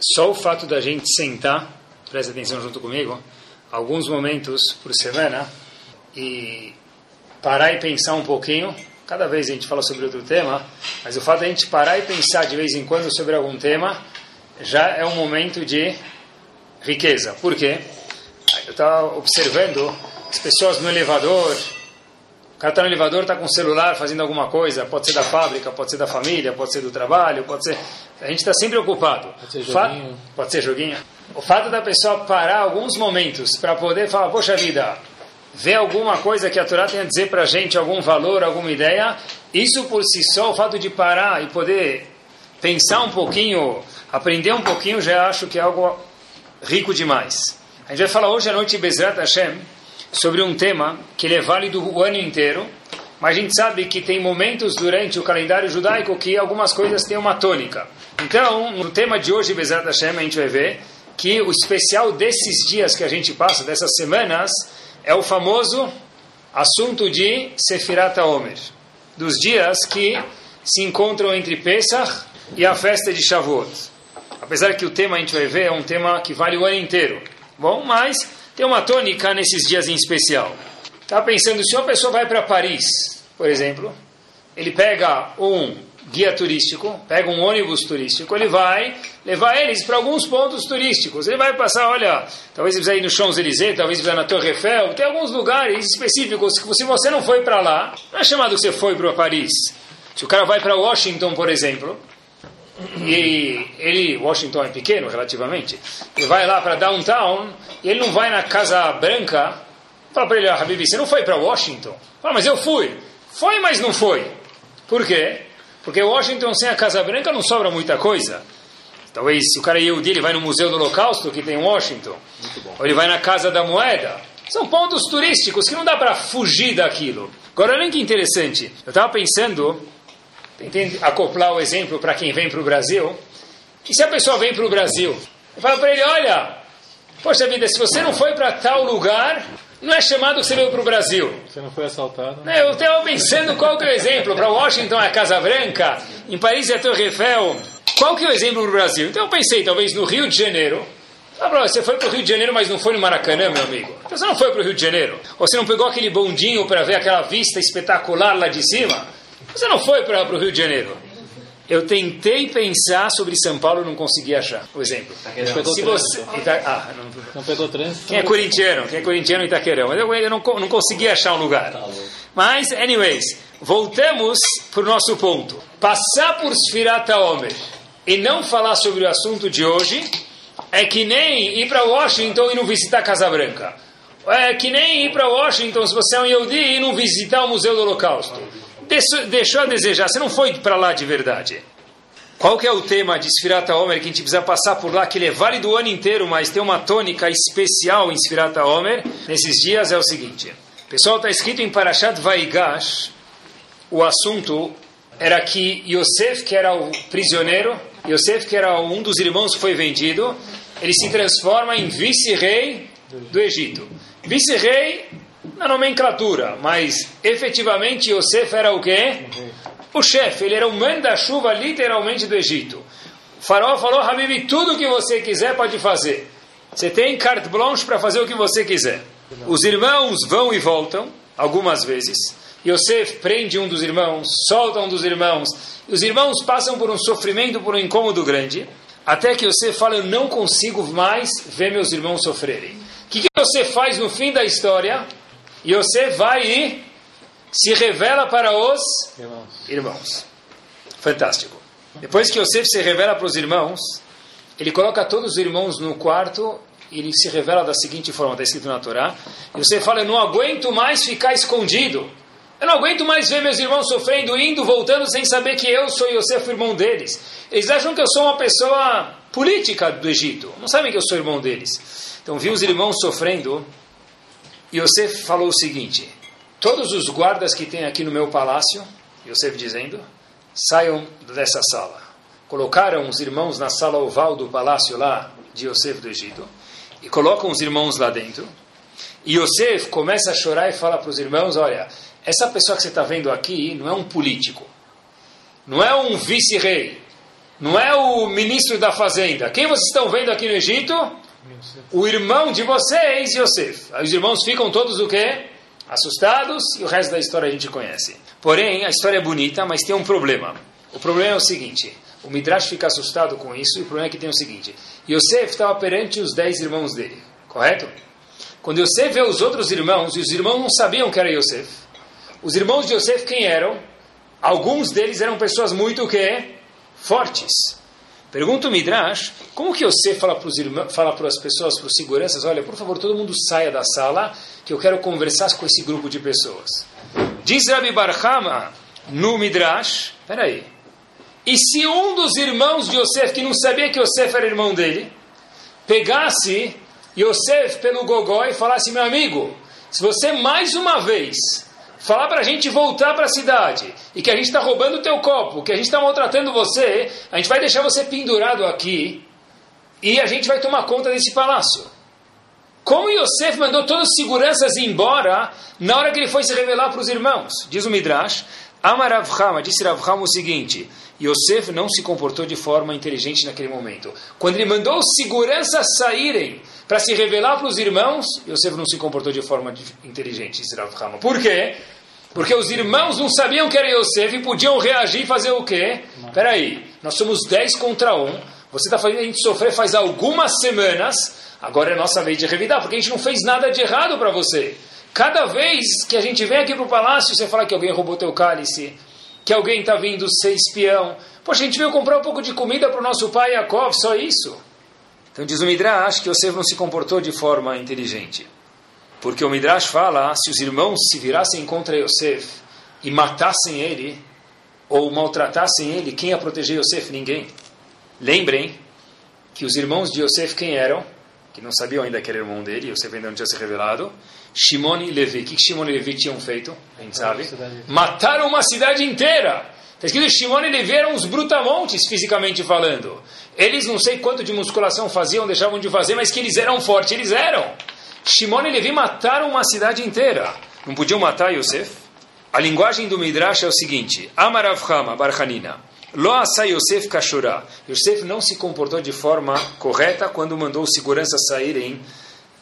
só o fato da gente sentar, preste atenção junto comigo, alguns momentos por semana e parar e pensar um pouquinho. Cada vez a gente fala sobre outro tema, mas o fato de a gente parar e pensar de vez em quando sobre algum tema já é um momento de riqueza. Por quê? Eu estava observando as pessoas no elevador, cara está no elevador, está com o celular fazendo alguma coisa, pode ser da fábrica, pode ser da família, pode ser do trabalho, pode ser. A gente está sempre ocupado. Pode ser joguinho. Pode ser joguinho. O fato da pessoa parar alguns momentos para poder falar, poxa vida, ver alguma coisa que a Torá tem a dizer para a gente, algum valor, alguma ideia, isso por si só, o fato de parar e poder pensar um pouquinho, aprender um pouquinho, já acho que é algo rico demais. A gente vai falar hoje à noite, Bezrat Hashem, sobre um tema que ele é válido o ano inteiro, mas a gente sabe que tem momentos durante o calendário judaico que algumas coisas têm uma tônica. Então, no tema de hoje, Bezat Hashem, a gente vai ver que o especial desses dias que a gente passa, dessas semanas, é o famoso assunto de Sefirat Omer, dos dias que se encontram entre Pesach e a festa de Shavuot. Apesar que o tema a gente vai ver é um tema que vale o ano inteiro. Bom, mas tem uma tônica nesses dias em especial. Estava pensando, se uma pessoa vai para Paris, por exemplo, ele pega um guia turístico, pega um ônibus turístico, ele vai levar eles para alguns pontos turísticos. Ele vai passar, olha, talvez ele precisa ir no Champs-Élysées, talvez precisa na Torre Eiffel, tem alguns lugares específicos que se você não foi para lá, não é chamado que você foi para Paris. Se o cara vai para Washington, por exemplo, e ele, Washington é pequeno relativamente, ele vai lá para downtown e ele não vai na Casa Branca, fala para ele, ah, Habibi, você não foi para Washington? Fala, mas eu fui. Foi, mas não foi. Por quê? Porque Washington sem a Casa Branca não sobra muita coisa. Talvez se o cara é Yehudi, ele vai no Museu do Holocausto que tem em Washington. Ou ele vai na Casa da Moeda. São pontos turísticos que não dá para fugir daquilo. Agora, olha que interessante. Eu estava pensando Tentei acoplar o exemplo para quem vem para o Brasil. E se a pessoa vem para o Brasil, eu falo para ele: olha, poxa vida, se você não foi para tal lugar, não é chamado que você veio para o Brasil. Você não foi assaltado? Né, eu estava pensando qual que é o exemplo. Para Washington é a Casa Branca, em Paris é a Torre Eiffel. Qual que é o exemplo para o Brasil? Então eu pensei, talvez no Rio de Janeiro. Ah, você foi para o Rio de Janeiro, mas não foi no Maracanã, meu amigo. Então você não foi para o Rio de Janeiro. Ou você não pegou aquele bondinho para ver aquela vista espetacular lá de cima. Você não foi para o Rio de Janeiro. Eu tentei pensar sobre São Paulo e não consegui achar o exemplo. Se você, Ita... ah, não... não pegou trânsito? Quem é corintiano? Quem é corintiano Itaquerão? Mas eu, eu não, não consegui achar um lugar. Mas, anyways, voltamos para o nosso ponto. Passar por Sfirata Omer e não falar sobre o assunto de hoje é que nem ir para Washington e não visitar Casa Branca. É que nem ir para Washington, se você é um Yehudi, e não visitar o Museu do Holocausto deixou a desejar, você não foi para lá de verdade. Qual que é o tema de Sfirata Omer que a gente precisa passar por lá, que ele é válido o ano inteiro, mas tem uma tônica especial em Sfirata Omer, nesses dias é o seguinte. Pessoal, está escrito em Parashat Vaigash, o assunto era que Yosef, que era o prisioneiro, Yosef, que era um dos irmãos que foi vendido, ele se transforma em vice-rei do Egito. Vice-rei na nomenclatura, mas efetivamente Yosef era o quê? O chefe, ele era o manda-chuva literalmente do Egito. O faraó falou, Habib, tudo que você quiser pode fazer. Você tem carte blanche para fazer o que você quiser. Os irmãos vão e voltam, algumas vezes. Yosef prende um dos irmãos, solta um dos irmãos. Os irmãos passam por um sofrimento, por um incômodo grande, até que Yosef fala, eu não consigo mais ver meus irmãos sofrerem. O que, que você faz no fim da história? Yosef vai e se revela para os irmãos. irmãos. Fantástico. Depois que Yosef se revela para os irmãos, ele coloca todos os irmãos no quarto e ele se revela da seguinte forma, está escrito na Torá. Yosef fala, eu não aguento mais ficar escondido. Eu não aguento mais ver meus irmãos sofrendo, indo, voltando, sem saber que eu sou Yosef, o irmão deles. Eles acham que eu sou uma pessoa política do Egito. Não sabem que eu sou irmão deles. Então, vi os irmãos sofrendo. Yosef falou o seguinte: Todos os guardas que tem aqui no meu palácio, Yosef dizendo, saiam dessa sala. Colocaram os irmãos na sala oval do palácio lá de Yosef do Egito e colocam os irmãos lá dentro. E Yosef começa a chorar e fala para os irmãos: Olha, essa pessoa que você está vendo aqui não é um político, não é um vice-rei, não é o ministro da fazenda. Quem vocês estão vendo aqui no Egito? O irmão de vocês, Yosef. Aí os irmãos ficam todos o quê? Assustados e o resto da história a gente conhece. Porém, a história é bonita, mas tem um problema. O problema é o seguinte: o Midrash fica assustado com isso e o problema é que tem o seguinte: Yosef estava perante os dez irmãos dele, correto? Quando Yosef vê os outros irmãos, e os irmãos não sabiam que era Yosef, os irmãos de Yosef quem eram? Alguns deles eram pessoas muito que fortes. Pergunta o Midrash, como que Yosef fala para, os irmãos, fala para as pessoas, para os seguranças, olha, por favor, todo mundo saia da sala, que eu quero conversar com esse grupo de pessoas. Diz Rabbi Barhama no Midrash, peraí, e se um dos irmãos de Yosef, que não sabia que Yosef era irmão dele, pegasse Yosef pelo gogó e falasse, meu amigo, se você mais uma vez falar para a gente voltar para a cidade e que a gente está roubando o teu copo, que a gente está maltratando você, a gente vai deixar você pendurado aqui e a gente vai tomar conta desse palácio. Como Yosef mandou todos os seguranças embora na hora que ele foi se revelar para os irmãos? Diz o Midrash, Amar Avhama, disse Avhama o seguinte, Yosef não se comportou de forma inteligente naquele momento. Quando ele mandou os seguranças saírem para se revelar para os irmãos, Yosef não se comportou de forma inteligente, disse Avhama. Por quê? Porque os irmãos não sabiam que era Yosef e podiam reagir e fazer o quê? Espera aí, nós somos 10 contra 1, você está fazendo a gente sofrer faz algumas semanas, agora é nossa vez de revidar, porque a gente não fez nada de errado para você. Cada vez que a gente vem aqui para o palácio, você fala que alguém roubou teu cálice, que alguém está vindo ser espião. Poxa, a gente veio comprar um pouco de comida para o nosso pai Yaakov, só isso. Então diz o Midrash que Yosef não se comportou de forma inteligente. Porque o Midrash fala, se os irmãos se virassem contra Yosef e matassem ele, ou maltratassem ele, quem ia proteger Yosef? Ninguém. Lembrem que os irmãos de Yosef quem eram? Que não sabiam ainda que era irmão dele, Yosef ainda não tinha se revelado. Shimon e Levi. O que Shimon e Levi tinham feito? A gente sabe. Mataram uma cidade inteira. Está escrito Shimon e Levi eram uns brutamontes, fisicamente falando. Eles não sei quanto de musculação faziam, deixavam de fazer, mas que eles eram fortes, eles eram. Shimon e Levi mataram uma cidade inteira. Não podiam matar Yosef? A linguagem do Midrash é o seguinte: Amarav Hama, Barhanina. Lo asa Yosef kashura. Yosef não se comportou de forma correta quando mandou os seguranças saírem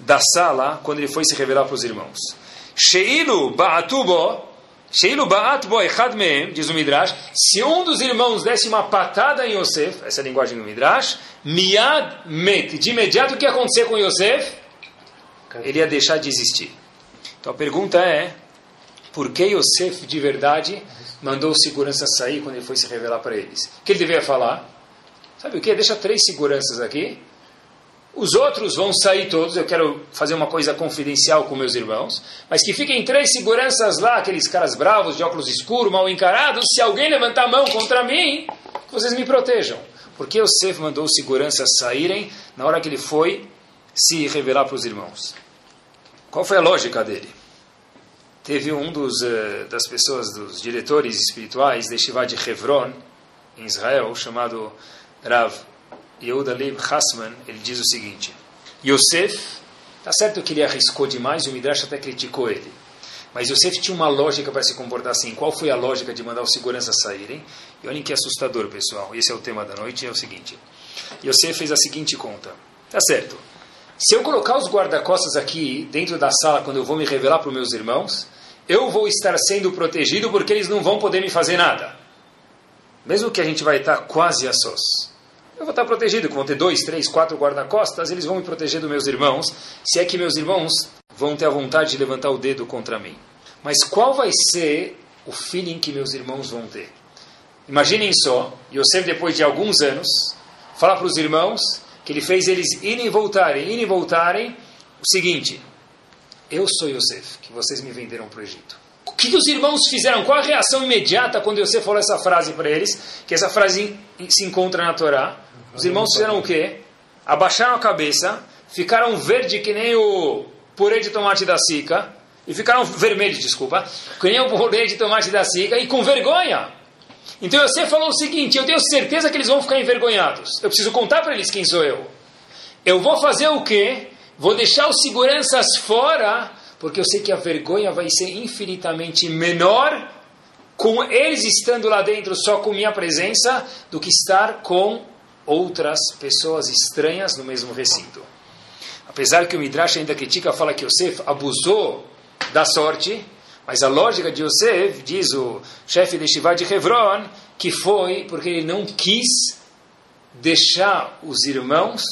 da sala quando ele foi se revelar para os irmãos. Sheilu ba'atubo, Sheilu ba'atbo echad mehem, diz o Midrash, se um dos irmãos desse uma patada em Yosef, essa é a linguagem do Midrash, miad met, de imediato o que ia acontecer com Yosef? Ele ia deixar de existir. Então a pergunta é, por que Yosef de verdade mandou os seguranças sair quando ele foi se revelar para eles? O que ele deveria falar? Sabe o que? Deixa três seguranças aqui, os outros vão sair todos, eu quero fazer uma coisa confidencial com meus irmãos, mas que fiquem três seguranças lá, aqueles caras bravos, de óculos escuros, mal encarados, se alguém levantar a mão contra mim, que vocês me protejam. Porque Yosef mandou os seguranças saírem na hora que ele foi se revelar para os irmãos. Qual foi a lógica dele? Teve um dos, uh, das pessoas, dos diretores espirituais de Shiva de Hebron, em Israel, chamado Rav Yehuda Leib Hassman, ele diz o seguinte: Yosef, está certo que ele arriscou demais e o Midrash até criticou ele. Mas Yosef tinha uma lógica para se comportar assim. Qual foi a lógica de mandar os seguranças saírem? E olhem que assustador, pessoal. Esse é o tema da noite. É o seguinte: Yosef fez a seguinte conta. Tá certo. Se eu colocar os guarda-costas aqui dentro da sala quando eu vou me revelar para os meus irmãos, eu vou estar sendo protegido porque eles não vão poder me fazer nada. Mesmo que a gente vai estar quase a sós eu vou estar protegido, vão ter dois, três, quatro guarda-costas, eles vão me proteger dos meus irmãos, se é que meus irmãos vão ter a vontade de levantar o dedo contra mim. Mas qual vai ser o feeling que meus irmãos vão ter? Imaginem só, Yosef, depois de alguns anos, fala para os irmãos que ele fez eles irem e voltarem, irem e voltarem, o seguinte, eu sou Yosef, que vocês me venderam para o Egito. Que, que os irmãos fizeram? Qual a reação imediata quando você falou essa frase para eles? Que essa frase se encontra na Torá. Os irmãos fizeram o quê? Abaixaram a cabeça, ficaram verde que nem o purê de tomate da Sica, e ficaram vermelhos, desculpa, que nem o purê de tomate da Sica, e com vergonha. Então você falou o seguinte: eu tenho certeza que eles vão ficar envergonhados. Eu preciso contar para eles quem sou eu. Eu vou fazer o quê? Vou deixar os seguranças fora, porque eu sei que a vergonha vai ser infinitamente menor com eles estando lá dentro só com minha presença do que estar com outras pessoas estranhas no mesmo recinto. Apesar que o Midrash ainda critica, fala que Yosef abusou da sorte, mas a lógica de Yosef, diz o chefe de Shivá de Hebron, que foi porque ele não quis deixar os irmãos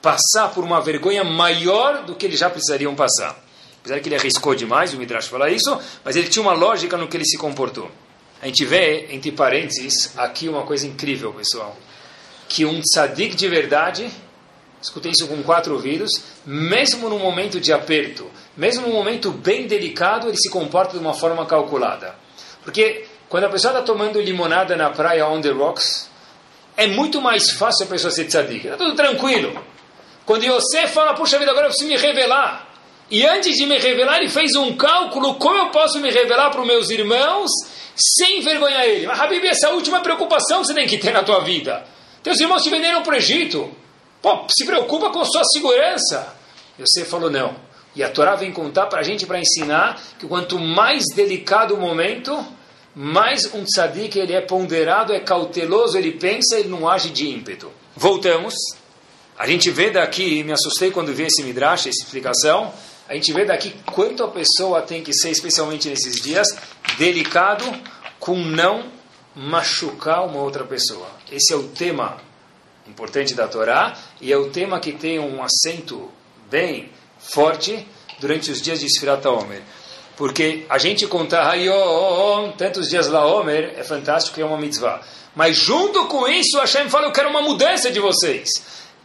passar por uma vergonha maior do que eles já precisariam passar. Apesar que ele arriscou demais, o Midrash fala isso, mas ele tinha uma lógica no que ele se comportou. A gente vê, entre parênteses, aqui uma coisa incrível, pessoal. Que um tzadik de verdade, escutei isso com quatro ouvidos, mesmo no momento de aperto, mesmo num momento bem delicado, ele se comporta de uma forma calculada. Porque quando a pessoa está tomando limonada na praia on the rocks, é muito mais fácil a pessoa ser tzadik. Está tudo tranquilo. Quando você fala, puxa vida, agora eu preciso me revelar. E antes de me revelar, ele fez um cálculo, como eu posso me revelar para os meus irmãos sem envergonhar ele. Mas, Habib, essa é a última preocupação que você tem que ter na tua vida. Teus irmãos te venderam para o Egito. Pô, se preocupa com sua segurança. E você falou, não. E a Torá vem contar para a gente, para ensinar, que quanto mais delicado o momento, mais um tzadik ele é ponderado, é cauteloso, ele pensa, ele não age de ímpeto. Voltamos. A gente vê daqui, me assustei quando vi esse midrash, essa explicação, a gente vê daqui quanto a pessoa tem que ser, especialmente nesses dias, delicado com não machucar uma outra pessoa. Esse é o tema importante da Torá e é o tema que tem um acento bem forte durante os dias de Sfirat Omer. Porque a gente contar Hayom, tantos dias lá Omer, é fantástico, é uma mitzvah. Mas junto com isso, Hashem fala, eu quero uma mudança de vocês.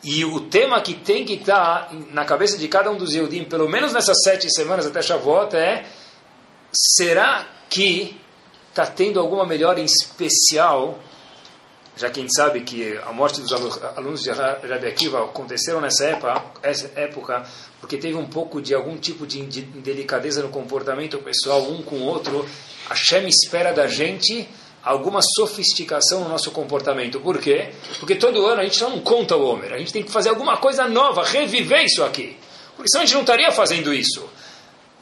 E o tema que tem que estar na cabeça de cada um dos Yehudim, pelo menos nessas sete semanas até Shavuot, é será que está tendo alguma melhora em especial, já que a sabe que a morte dos alunos de Rabi Akiva aconteceram nessa época, porque teve um pouco de algum tipo de delicadeza no comportamento pessoal um com o outro, a Shem espera da gente alguma sofisticação no nosso comportamento. Por quê? Porque todo ano a gente não conta o Homer, a gente tem que fazer alguma coisa nova, reviver isso aqui. Porque senão a gente não estaria fazendo isso.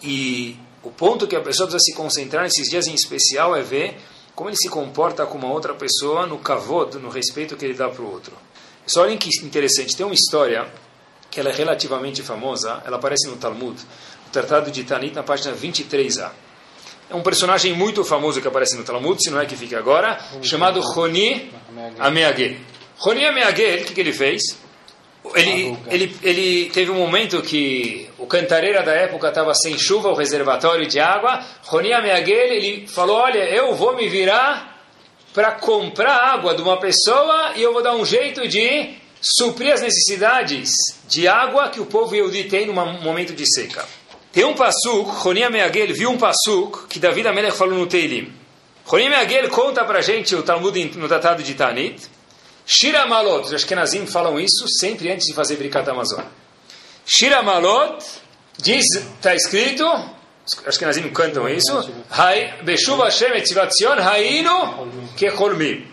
E o ponto que a pessoa precisa se concentrar nesses dias em especial é ver como ele se comporta com uma outra pessoa no kavod, no respeito que ele dá para o outro. Só olhem que interessante, tem uma história que ela é relativamente famosa, ela aparece no Talmud, no Tratado de Tanit, na página 23a. É um personagem muito famoso que aparece no Talmud, se não é que fica agora, chamado Roni Ameagel. Roni Ameagel, o que, que ele fez? Ele, ele, ele teve um momento que o cantareira da época estava sem chuva, o reservatório de água. Roni Ameagel, ele falou, olha, eu vou me virar para comprar água de uma pessoa e eu vou dar um jeito de suprir as necessidades de água que o povo Yehudi tem num momento de seca. Tem um passuk, Roni Meagel viu um passuk que David Amelech falou no Teilim. Roni Meagel conta pra gente o Talmud no Tratado de Tanit. Shira Malot, os Ashkenazim falam isso sempre antes de fazer Brikat Amazon. Shira Malot, diz, está escrito, os Ashkenazim cantam isso, Beshuv Hashem etzivatzion hainu kecholmim.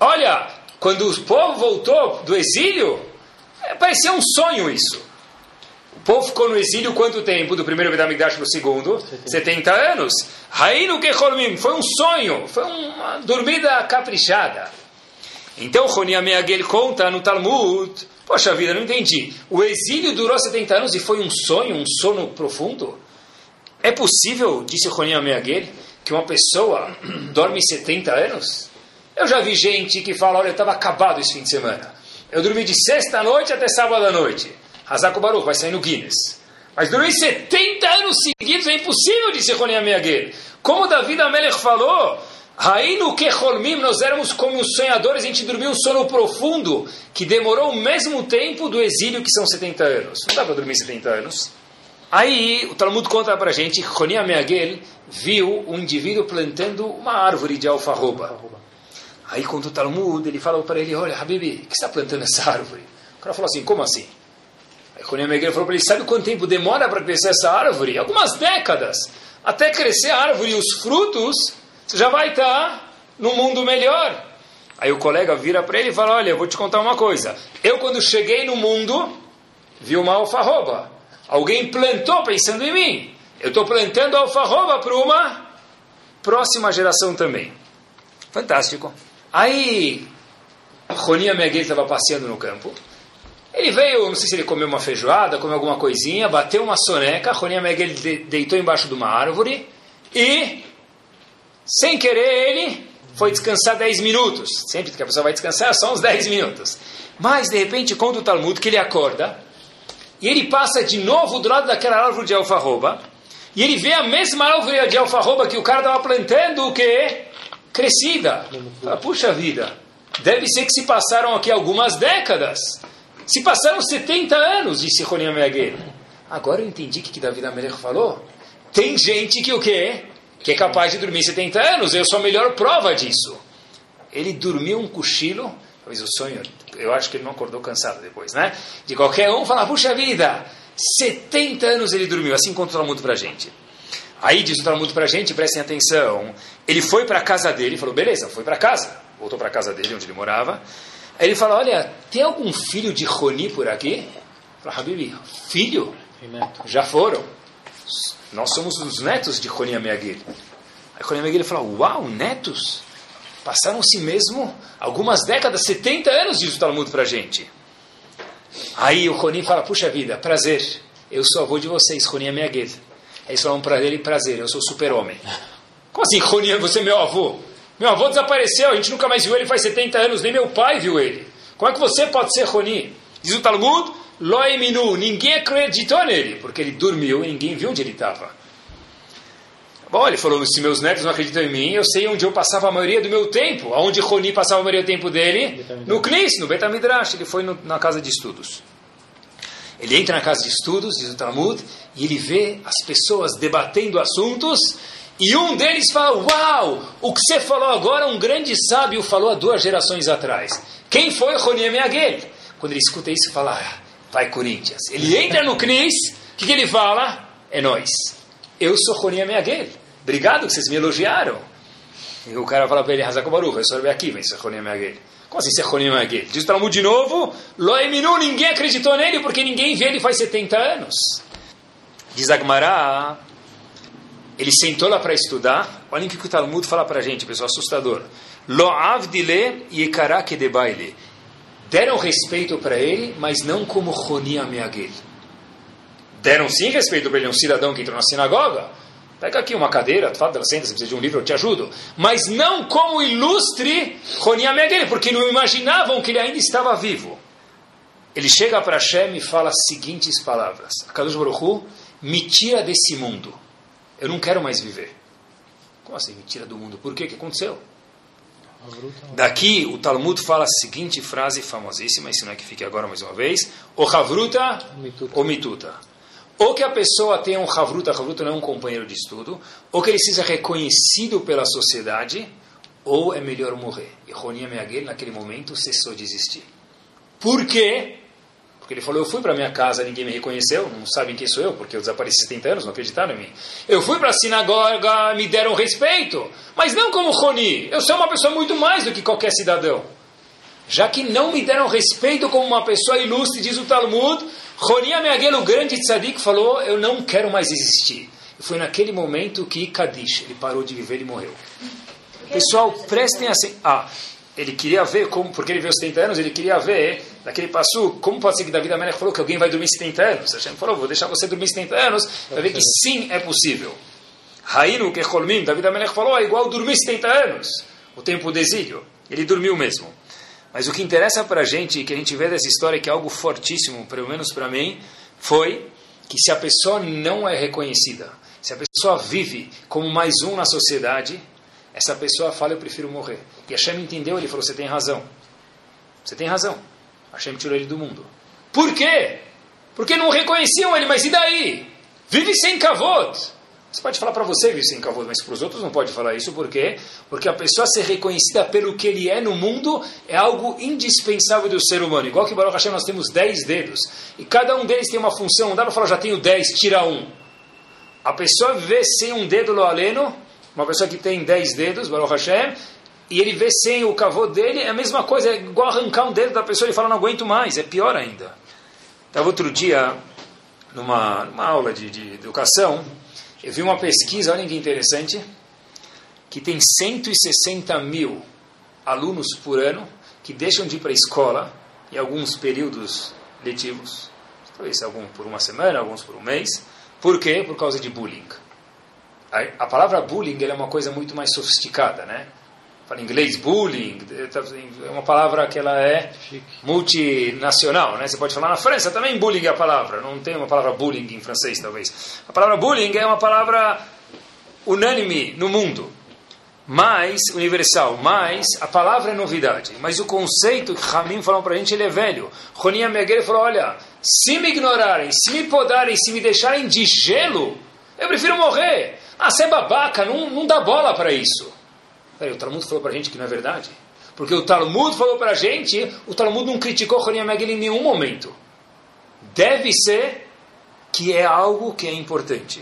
Olha, quando o povo voltou do exílio, parecia um sonho isso. Povo ficou no exílio quanto tempo? Do primeiro Vedamigdash para o segundo? 70 anos. Rainu Kecholmim, foi um sonho, foi uma dormida caprichada. Então Roni Ameagel conta no Talmud, poxa vida, não entendi. O exílio durou 70 anos e foi um sonho, um sono profundo? É possível, disse Roni Ameagel, que uma pessoa dorme 70 anos? Eu já vi gente que fala, olha, eu estava acabado esse fim de semana. Eu dormi de sexta noite até sábado à noite. Hazako Baruch vai sair no Guinness. Mas durante 70 anos seguidos é impossível, disse Roni Ameagel. Como David Amelech falou, Rainu Kecholmim, nós éramos como os sonhadores, a gente dormiu um sono profundo, que demorou o mesmo tempo do exílio, que são 70 anos. Não dá para dormir 70 anos. Aí o Talmud conta para a gente que Roni Ameagel viu um indivíduo plantando uma árvore de alfarroba. Aí quando o Talmud, ele falou para ele, olha, Habibi, que está plantando essa árvore? O cara falou assim, como assim? Aí Roni Ameagel falou para ele, sabe quanto tempo demora para crescer essa árvore? Algumas décadas. Até crescer a árvore e os frutos, você já vai estar num mundo melhor. Aí o colega vira para ele e fala, olha, eu vou te contar uma coisa. Eu quando cheguei no mundo, vi uma alfarroba. Alguém plantou pensando em mim. Eu estou plantando alfarroba para uma próxima geração também. Fantástico. Aí, Ronia Meguel estava passeando no campo. Ele veio, não sei se ele comeu uma feijoada, comeu alguma coisinha, bateu uma soneca. Ronia Meguel de, deitou embaixo de uma árvore e, sem querer, ele foi descansar 10 minutos. Sempre que a pessoa vai descansar, só uns 10 minutos. Mas, de repente, conta o Talmud que ele acorda e ele passa de novo do lado daquela árvore de alfarroba, e ele vê a mesma árvore de alfarroba que o cara estava plantando, o que? Crescida. Fala, Puxa vida, deve ser que se passaram aqui algumas décadas. Se passaram 70 anos, disse Ronia Meaguer. Agora eu entendi o que, que Davi Amelech falou. Tem gente que o quê? Que é capaz de dormir 70 anos. Eu sou a melhor prova disso. Ele dormiu um cochilo Talvez o sonho, eu acho que ele não acordou cansado depois, né? De qualquer um falar, puxa vida, 70 anos ele dormiu, assim conta o Talmud para a gente. Aí diz o Talmud para a gente, prestem atenção, ele foi para casa dele, falou, beleza, foi para casa, voltou para casa dele, onde ele morava. Aí ele fala, olha, tem algum filho de Roni por aqui? Fala, Habibi, filho? Já foram. Nós somos os netos de Roni Ameagir. Aí Roni Ameagir fala, uau, netos? Passaram-se mesmo algumas décadas, 70 anos, diz o Talmud para a gente. Aí o Ronim fala, puxa vida, prazer, eu sou avô de vocês, minha guia. Eles falam para ele, prazer, eu sou super-homem. Como assim, Ronim, você é meu avô? Meu avô desapareceu, a gente nunca mais viu ele faz 70 anos, nem meu pai viu ele. Como é que você pode ser Ronim? Diz o Talmud, Loeminu, ninguém acreditou nele, porque ele dormiu e ninguém viu onde ele estava. Bom, ele falou, se meus netos não acreditam em mim, eu sei onde eu passava a maioria do meu tempo. Aonde Roni passava a maioria do tempo dele? No Knis, no Betamidrash. Ele foi no, na casa de estudos. Ele entra na casa de estudos, diz o Talmud, e ele vê as pessoas debatendo assuntos, e um deles fala, uau, o que você falou agora, um grande sábio falou há duas gerações atrás. Quem foi Roni Meagel? Quando ele escuta isso, fala, ah, vai Corinthians. Ele entra no Knis, o que, que ele fala? É nós. Eu sou Roni Meagel. Obrigado que vocês me elogiaram. E o cara fala para ele, Baruch, eu sou aqui, vem ser Roni Meagel. Como assim ser Roni Meagel? Diz o Talmud de novo, Loeminu, ninguém acreditou nele porque ninguém vê ele faz 70 anos. Diz Agmará, ele sentou lá para estudar. Olhem o que o Talmud fala para a gente, pessoal, assustador. Lo avdile yekarake de baile. Deram respeito para ele, mas não como Roni Meagel. Deram sim respeito para ele, um cidadão que entrou na sinagoga. Pega aqui uma cadeira, fala, senta, se precisa de um livro, eu te ajudo. Mas não como ilustre Roni Meagel, porque não imaginavam que ele ainda estava vivo. Ele chega para Hashem e fala as seguintes palavras. Kadosh Baruch Hu, me tira desse mundo. Eu não quero mais viver. Como assim, me tira do mundo? Por quê? O que aconteceu? Daqui o Talmud fala a seguinte frase famosíssima, ensinar que fique agora mais uma vez: O Havruta ou Mituta. Ou que a pessoa tenha um Havruta, Havruta não é um companheiro de estudo, ou que ele seja reconhecido pela sociedade, ou é melhor morrer. E Ronia Meagel, naquele momento, cessou de existir. Por quê? Porque ele falou: Eu fui para minha casa, ninguém me reconheceu, não sabem quem sou eu, porque eu desapareci 70 anos, não acreditaram em mim. Eu fui para a sinagoga, me deram respeito, mas não como Roni. Eu sou uma pessoa muito mais do que qualquer cidadão. Já que não me deram respeito como uma pessoa ilustre, diz o Talmud, Roni Ameagel, o grande tzadik, falou: Eu não quero mais existir. E foi naquele momento que Kadish, ele parou de viver e morreu. Pessoal, prestem assim. Ah, ele queria ver como, porque ele veio 70 anos, ele queria ver, naquele passo, como pode ser que Davi Amelech falou que alguém vai dormir 70 anos? Hashem falou, vou deixar você dormir 70 anos, vai ver que sim, é possível. Rainu que Holmin, Davi Amelech falou, é igual dormir 70 anos, o tempo do exílio. Ele dormiu mesmo. Mas o que interessa para a gente, que a gente vê dessa história, que é algo fortíssimo, pelo menos para mim, foi que se a pessoa não é reconhecida, se a pessoa vive como mais um na sociedade, essa pessoa fala, eu prefiro morrer. E Hashem entendeu, ele falou, você tem razão. Você tem razão. Hashem tirou ele do mundo. Por quê? Porque não reconheciam ele, mas e daí? Vive sem kavod. Você pode falar para você viver sem kavod, mas para os outros não pode falar isso. Por quê? Porque a pessoa ser reconhecida pelo que ele é no mundo é algo indispensável do ser humano. Igual que Baruch Hashem nós temos 10 dedos. E cada um deles tem uma função. Não dá para falar, já tenho 10, tira um. A pessoa viver sem um dedo lo aleno, uma pessoa que tem 10 dedos, Baruch Hashem, e ele vê sem o cavô dele, é a mesma coisa, é igual arrancar um dedo da pessoa e falar, não aguento mais, é pior ainda. Estava outro dia, numa, numa aula de, de educação, eu vi uma pesquisa, olhem que interessante, que tem 160 mil alunos por ano que deixam de ir para a escola em alguns períodos letivos, talvez algum por uma semana, alguns por um mês. Por quê? Por causa de bullying. A, a palavra bullying é uma coisa muito mais sofisticada, né? Fala inglês, bullying, tá, é uma palavra que ela é multinacional, né? Você pode falar na França também bullying é a palavra, não tem uma palavra bullying em francês talvez. A palavra bullying é uma palavra unânime no mundo, mais universal, mas a palavra é novidade. Mas o conceito que Ramin falou para a gente, ele é velho. Roninha Meguel falou, olha, se me ignorarem, se me podarem, se me deixarem de gelo, eu prefiro morrer. Ah, você é babaca, não, não dá bola para isso. Peraí, o Talmud falou para a gente que não é verdade? Porque o Talmud falou para a gente, o Talmud não criticou Roniya Megillah em nenhum momento. Deve ser que é algo que é importante.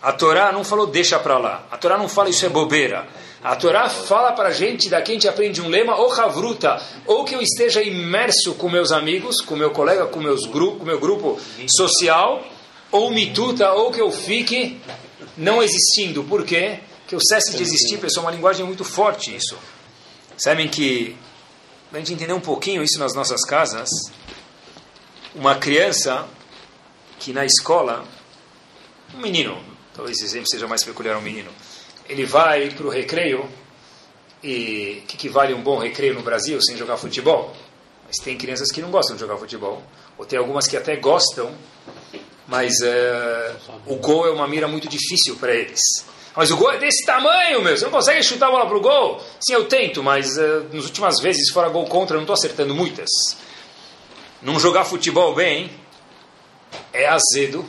A Torá não falou deixa para lá. A Torá não fala isso é bobeira. A Torá fala para a gente, daqui a gente aprende um lema, ou havruta, ou que eu esteja imerso com meus amigos, com meu colega, com meus grupo, com meu grupo social, ou mituta, ou que eu fique não existindo. Por quê? Que eu cesse de existir, pessoal, é uma linguagem muito forte isso. Sabem que, para a gente entender um pouquinho isso nas nossas casas, uma criança que na escola, um menino, talvez esse exemplo seja mais peculiar um menino, ele vai para o recreio, e o que, que vale um bom recreio no Brasil sem jogar futebol? Mas tem crianças que não gostam de jogar futebol, ou tem algumas que até gostam, mas uh, o gol é uma mira muito difícil para eles. Mas o gol é desse tamanho, meu. Você não consegue chutar a bola pro gol? Sim, eu tento, mas uh, nas últimas vezes, se for gol contra, eu não estou acertando muitas. Não jogar futebol bem é azedo.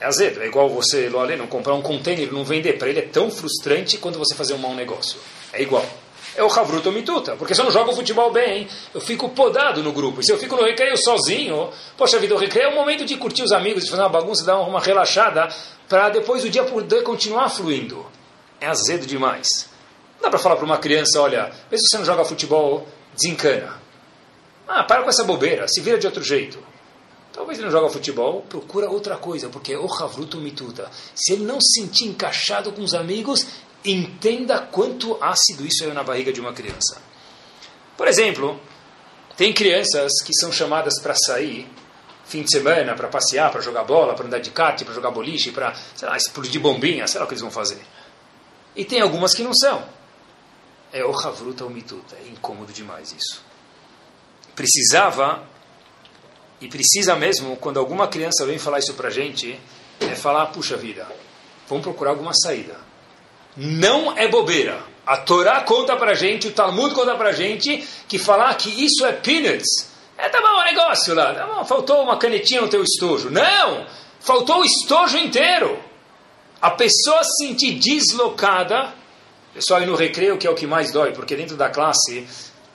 É azedo. É igual você, Loale, não comprar um container não vender. Para ele é tão frustrante quanto você fazer um mau negócio. É igual. É o Havruto Mituta. Porque se eu não jogo futebol bem, eu fico podado no grupo. E se eu fico no recreio sozinho, poxa vida, o recreio é o momento de curtir os amigos, de fazer uma bagunça, dar uma relaxada para depois o dia poder continuar fluindo. É azedo demais. Não dá para falar para uma criança, olha, mesmo se você não joga futebol, desencana. Ah, para com essa bobeira, se vira de outro jeito. Talvez ele não joga futebol, procura outra coisa, porque é o Havruto Mituta. Se ele não se sentir encaixado com os amigos, entenda quanto ácido isso é na barriga de uma criança. Por exemplo, tem crianças que são chamadas para sair fim de semana para passear, para jogar bola, para andar de kart, para jogar boliche, para, sei lá, explodir bombinha, sei lá o que eles vão fazer. E tem algumas que não são. É o Havruta ou Mituta. É incômodo demais isso. Precisava, e precisa mesmo, quando alguma criança vem falar isso para gente, é falar, puxa vida, vamos procurar alguma saída. Não é bobeira. A Torá conta para a gente, o Talmud conta para a gente, que falar que isso é peanuts, é, tá bom o negócio lá. Tá bom, faltou uma canetinha no teu estojo. Não! Faltou o estojo inteiro. A pessoa se sentir deslocada. Pessoal, aí no recreio, que é o que mais dói, porque dentro da classe,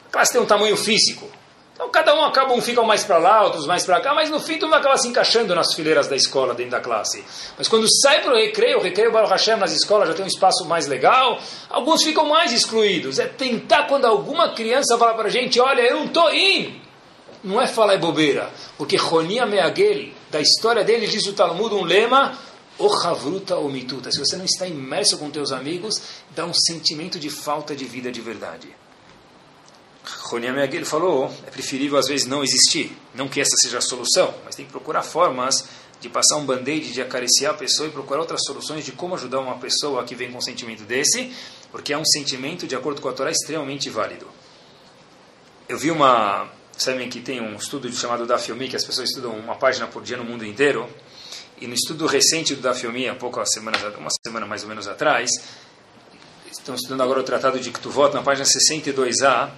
a classe tem um tamanho físico. Então cada um acaba, um fica mais para lá, outros mais para cá, mas no fim tudo acaba se encaixando nas fileiras da escola, dentro da classe. Mas quando sai para o recreio, o recreio Baruch Hashem nas escolas já tem um espaço mais legal, alguns ficam mais excluídos. É tentar quando alguma criança fala para a gente, olha, eu não estou indo não é falar é bobeira, porque Ronia Meagel, da história dele, diz o Talmud um lema, o Havruta ou Mituta. Se você não está imerso com teus amigos, dá um sentimento de falta de vida de verdade. Ronia Meagel falou, é preferível às vezes não existir, não que essa seja a solução, mas tem que procurar formas de passar um band-aid, de acariciar a pessoa e procurar outras soluções de como ajudar uma pessoa que vem com um sentimento desse, porque é um sentimento, de acordo com a Torá, extremamente válido. Eu vi uma Sabem que tem um estudo chamado da Filmi, que as pessoas estudam uma página por dia no mundo inteiro. E no estudo recente do da Filmi, há pouco, semanas, uma semana mais ou menos atrás, estão estudando agora o Tratado de Ktuvot, na página 62a,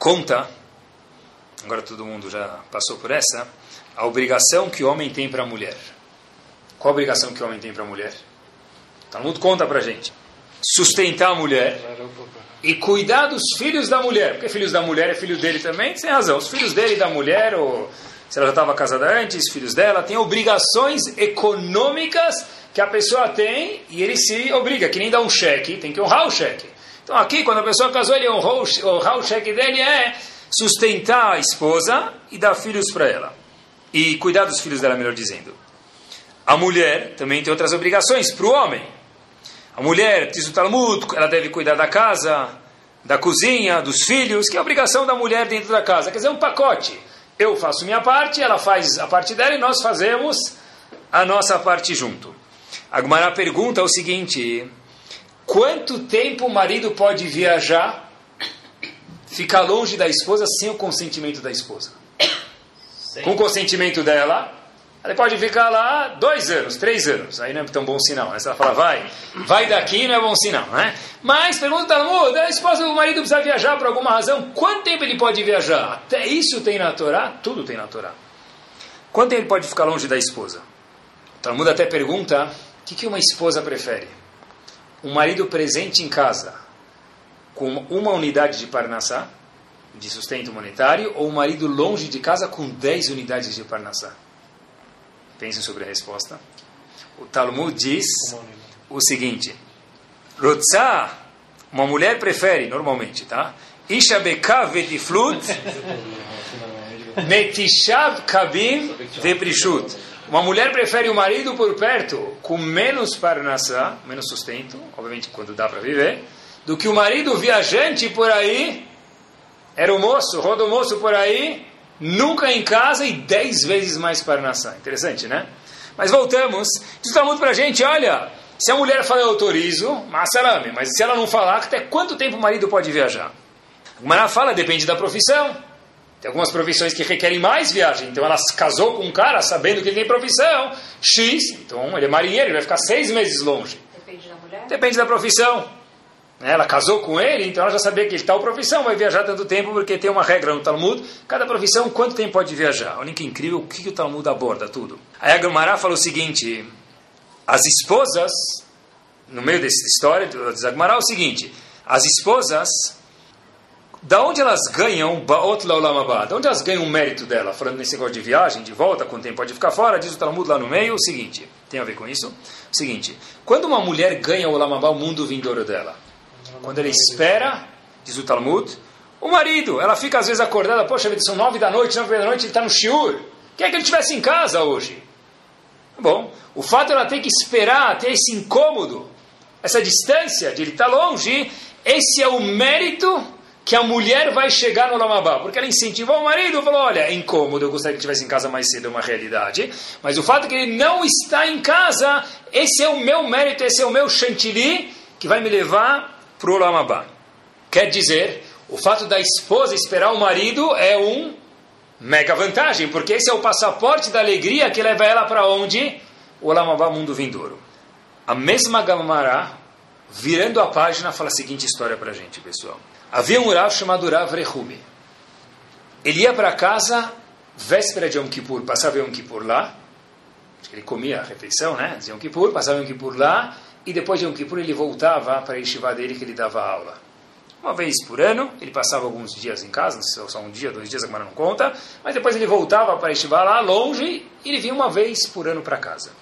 conta, agora todo mundo já passou por essa, a obrigação que o homem tem para a mulher. Qual a obrigação que o homem tem para a mulher? Talmud conta para gente. Sustentar a mulher e cuidar dos filhos da mulher. Porque filhos da mulher é filho dele também, sem razão. Os filhos dele e da mulher, ou se ela já estava casada antes, filhos dela, têm obrigações econômicas que a pessoa tem e ele se obriga, que nem dá um cheque, tem que honrar o cheque. Então aqui, quando a pessoa casou, ele honrou, o cheque dele é sustentar a esposa e dar filhos para ela. E cuidar dos filhos dela, melhor dizendo. A mulher também tem outras obrigações para o homem. A mulher, diz o Talmud, ela deve cuidar da casa, da cozinha, dos filhos, que é a obrigação da mulher dentro da casa. Quer dizer, um pacote. Eu faço minha parte, ela faz a parte dela e nós fazemos a nossa parte junto. A Gumara pergunta o seguinte: quanto tempo o marido pode viajar, ficar longe da esposa sem o consentimento da esposa? Sim. Com o consentimento dela, ele pode ficar lá dois anos, três anos. Aí não é tão bom sinal. Né? Se ela fala, vai, vai daqui, não é bom sinal. Né? Mas, pergunta Talmud, a esposa do marido precisa viajar por alguma razão. Quanto tempo ele pode viajar? Até isso tem na Torá? Tudo tem na Torá. Quanto tempo ele pode ficar longe da esposa? O Talmud até pergunta, o que, que uma esposa prefere? Um marido presente em casa, com uma unidade de parnassá, de sustento monetário, ou um marido longe de casa com 10 unidades de parnassá? Pensem sobre a resposta. O Talmud diz o seguinte: Rotzah, uma mulher prefere, normalmente, tá? Isha bekav vetiflut, metishav kabim veprishut. Uma mulher prefere o marido por perto, com menos parnassá, menos sustento, obviamente quando dá para viver, do que o marido viajante por aí, era o moço, roda o moço por aí, nunca em casa e dez vezes mais parnassá. Interessante, né? Mas voltamos. Diz o muito para a gente, olha, se a mulher fala eu autorizo, mas se ela não falar, até quanto tempo o marido pode viajar? Gumara fala, depende da profissão. Tem algumas profissões que requerem mais viagem. Então ela casou com um cara sabendo que ele tem profissão X. Então ele é marinheiro, ele vai ficar seis meses longe. Depende da mulher? Depende da profissão. Né? Ela casou com ele, então ela já sabia que ele tal profissão vai viajar tanto tempo, porque tem uma regra no Talmud, cada profissão, quanto tempo pode viajar. Olha que incrível o que, que o Talmud aborda tudo. Aí a Gamará fala o seguinte, as esposas, no meio dessa história, diz Agmará o seguinte, as esposas, da onde elas ganham Baot Laulamabá? Da onde elas ganham o mérito dela? Falando nesse negócio de viagem, de volta, quanto tempo pode ficar fora, diz o Talmud lá no meio o seguinte, tem a ver com isso? O seguinte, quando uma mulher ganha o Olamabá, o mundo vindouro dela, quando ele espera, diz o Talmud, o marido, ela fica às vezes acordada, poxa vida, são nove da noite, nove da noite, ele está no shiur. Quer que ele estivesse em casa hoje? Bom, o fato ela ter que esperar, ter esse incômodo, essa distância de ele estar tá longe, esse é o mérito que a mulher vai chegar no Lamabá, porque ela incentivou o marido, falou, olha, é incômodo, eu gostaria que estivesse em casa mais cedo, é uma realidade, mas o fato de que ele não está em casa, esse é o meu mérito, esse é o meu chantilly, que vai me levar para o Lamabá. Quer dizer, o fato da esposa esperar o marido é um mega vantagem, porque esse é o passaporte da alegria que leva ela para onde? O Lamabá, mundo vindouro. A mesma Gamará, virando a página, fala a seguinte história para a gente, pessoal. Havia um Rav chamado Rav Rehumi. Ele ia para casa, véspera de Yom Kippur, passava Yom Kippur lá, ele comia a refeição, né? De Yom Kippur, passava Yom Kippur lá, e depois de Yom Kippur ele voltava para a yeshiva dele que ele dava aula. Uma vez por ano, ele passava alguns dias em casa, não sei se só um dia, dois dias, a não conta, mas depois ele voltava para a yeshiva lá, longe, e ele vinha uma vez por ano para casa.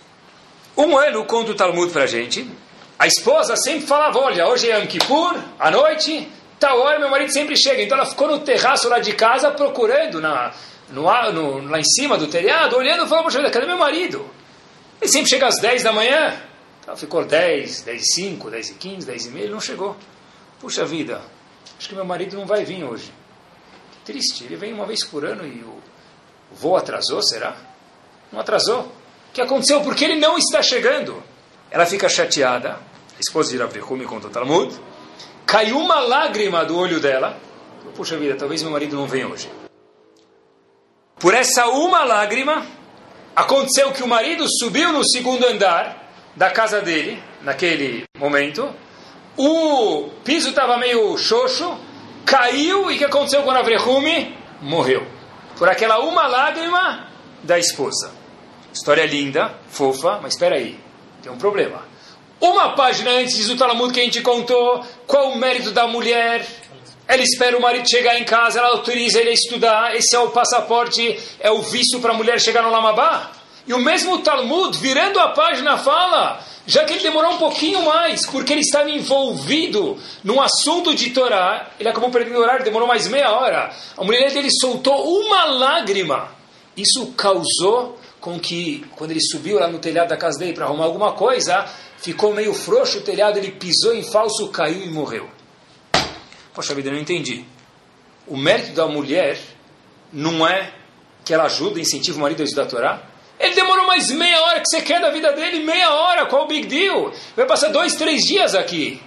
Um ano, conta o Talmud para a gente, a esposa sempre falava, olha, hoje é Yom Kippur, à noite, tal hora meu marido sempre chega. Então ela ficou no terraço lá de casa procurando na, no, no, lá em cima do telhado, olhando e falou, poxa vida, cadê meu marido? Ele sempre chega às 10 da manhã, então ficou 10, 10 e 5, 10 e 15, 10 e meia, ele não chegou. Puxa vida, acho que meu marido não vai vir hoje. Que triste, ele vem uma vez por ano e o voo atrasou, será? Não atrasou? O que aconteceu? Porque ele não está chegando. Ela fica chateada, a esposa de Rav me conta o Talmud, caiu uma lágrima do olho dela. Puxa vida, talvez meu marido não venha hoje. Por essa uma lágrima, aconteceu que o marido subiu no segundo andar da casa dele, naquele momento. O piso estava meio xoxo, caiu e o que aconteceu com Avrehumi? Morreu. Por aquela uma lágrima da esposa. História linda, fofa, mas espera aí, tem um problema. Uma página antes do Talmud que a gente contou, qual o mérito da mulher? Ela espera o marido chegar em casa, ela autoriza ele a estudar, esse é o passaporte, é o visto para a mulher chegar no Lamabá. E o mesmo Talmud, virando a página, fala, já que ele demorou um pouquinho mais, porque ele estava envolvido num assunto de Torá, ele acabou perdendo o horário, demorou mais meia hora. A mulher dele soltou uma lágrima. Isso causou com que, quando ele subiu lá no telhado da casa dele para arrumar alguma coisa, ficou meio frouxo o telhado, ele pisou em falso, caiu e morreu. Poxa vida, não entendi. O mérito da mulher não é que ela ajuda, incentiva o marido a estudar a Torá? Ele demorou mais meia hora que você quer da vida dele, meia hora, qual o big deal? Vai passar dois, três dias aqui.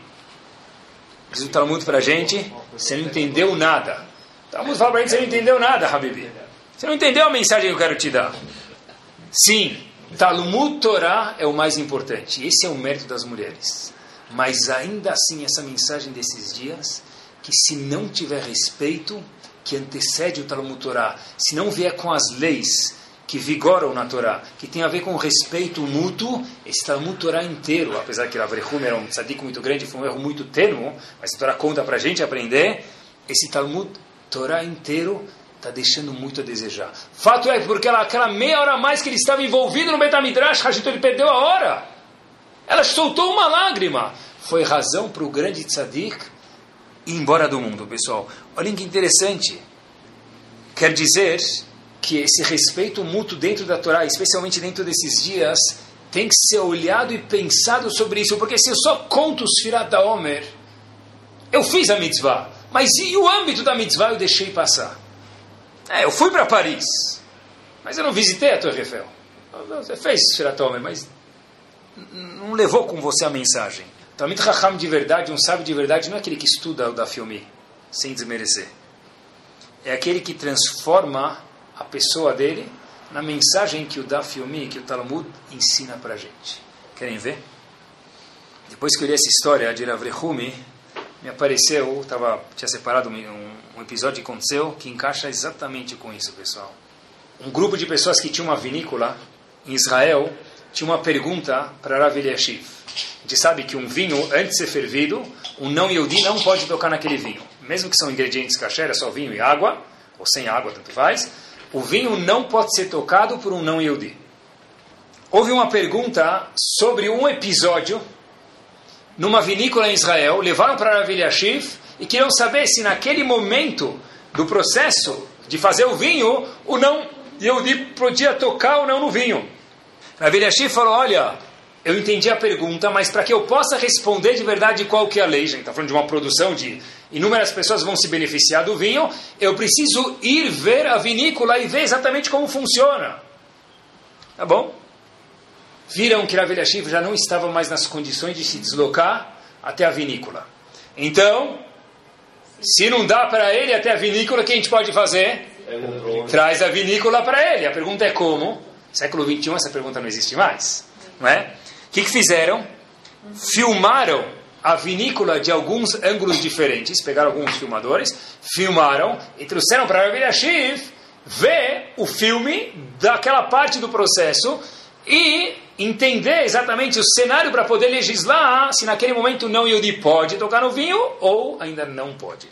Diz o Talmud para a gente, você não entendeu nada. O Talmud fala para a gente, você não entendeu nada, Habibi. Você não entendeu a mensagem que eu quero te dar. Sim, Talmud Torá é o mais importante. Esse é o mérito das mulheres. Mas ainda assim, essa mensagem desses dias, que se não tiver respeito, que antecede o Talmud Torá, se não vier com as leis que vigoram na Torá, que tem a ver com respeito mútuo, esse Talmud Torá inteiro, apesar que Avrehum era um tzadik muito grande, foi um erro muito tênuo, mas a Torá conta para a gente aprender, esse Talmud Torá inteiro está deixando muito a desejar. Fato é, porque ela, aquela meia hora a mais que ele estava envolvido no Betamidrash, ele perdeu a hora. Ela soltou uma lágrima. Foi razão para o grande tzadik ir embora do mundo, pessoal. Olhem que interessante. Quer dizer que esse respeito mútuo dentro da Torá, especialmente dentro desses dias, tem que ser olhado e pensado sobre isso, porque se eu só conto os Firat da Omer, eu fiz a mitzvah, mas e o âmbito da mitzvah eu deixei passar. É, eu fui para Paris, mas eu não visitei a Torre Eiffel. Você fez Firat Omer, mas não levou com você a mensagem. Talmud Raham de verdade, um sábio de verdade, não é aquele que estuda o da filme, sem desmerecer. É aquele que transforma a pessoa dele na mensagem que o Daf Yomi, que o Talmud ensina para gente. Querem ver? Depois que eu li essa história de Rav Rehumi, me apareceu, tava, tinha separado um, um, episódio que aconteceu que encaixa exatamente com isso, pessoal. Um grupo de pessoas que tinha uma vinícola em Israel tinha uma pergunta para Rav Eliashiv. A gente sabe que um vinho, antes de ser fervido, um não Yehudi não pode tocar naquele vinho. Mesmo que são ingredientes kasher, é só vinho e água, ou sem água, tanto faz o vinho não pode ser tocado por um não Yehudi. Houve uma pergunta sobre um episódio numa vinícola em Israel, levaram para Rav Eliashiv e queriam saber se naquele momento do processo de fazer o vinho, o não Yehudi podia tocar ou não no vinho. Rav Eliashiv falou, olha, eu entendi a pergunta, mas para que eu possa responder de verdade qual que é a lei, gente está falando de uma produção de inúmeras pessoas vão se beneficiar do vinho, eu preciso ir ver a vinícola e ver exatamente como funciona. Tá bom? Viram que Rav Eliashiv já não estava mais nas condições de se deslocar até a vinícola. Então, se não dá para ele até a vinícola, o que a gente pode fazer? Traz a vinícola para ele. A pergunta é como? Século 21 essa pergunta não existe mais, não é? O que, que fizeram? Filmaram a vinícola de alguns ângulos diferentes, pegaram alguns filmadores, filmaram e trouxeram para Rav Eliashiv ver o filme daquela parte do processo e entender exatamente o cenário para poder legislar se naquele momento não Yodi pode tocar no vinho ou ainda não pode.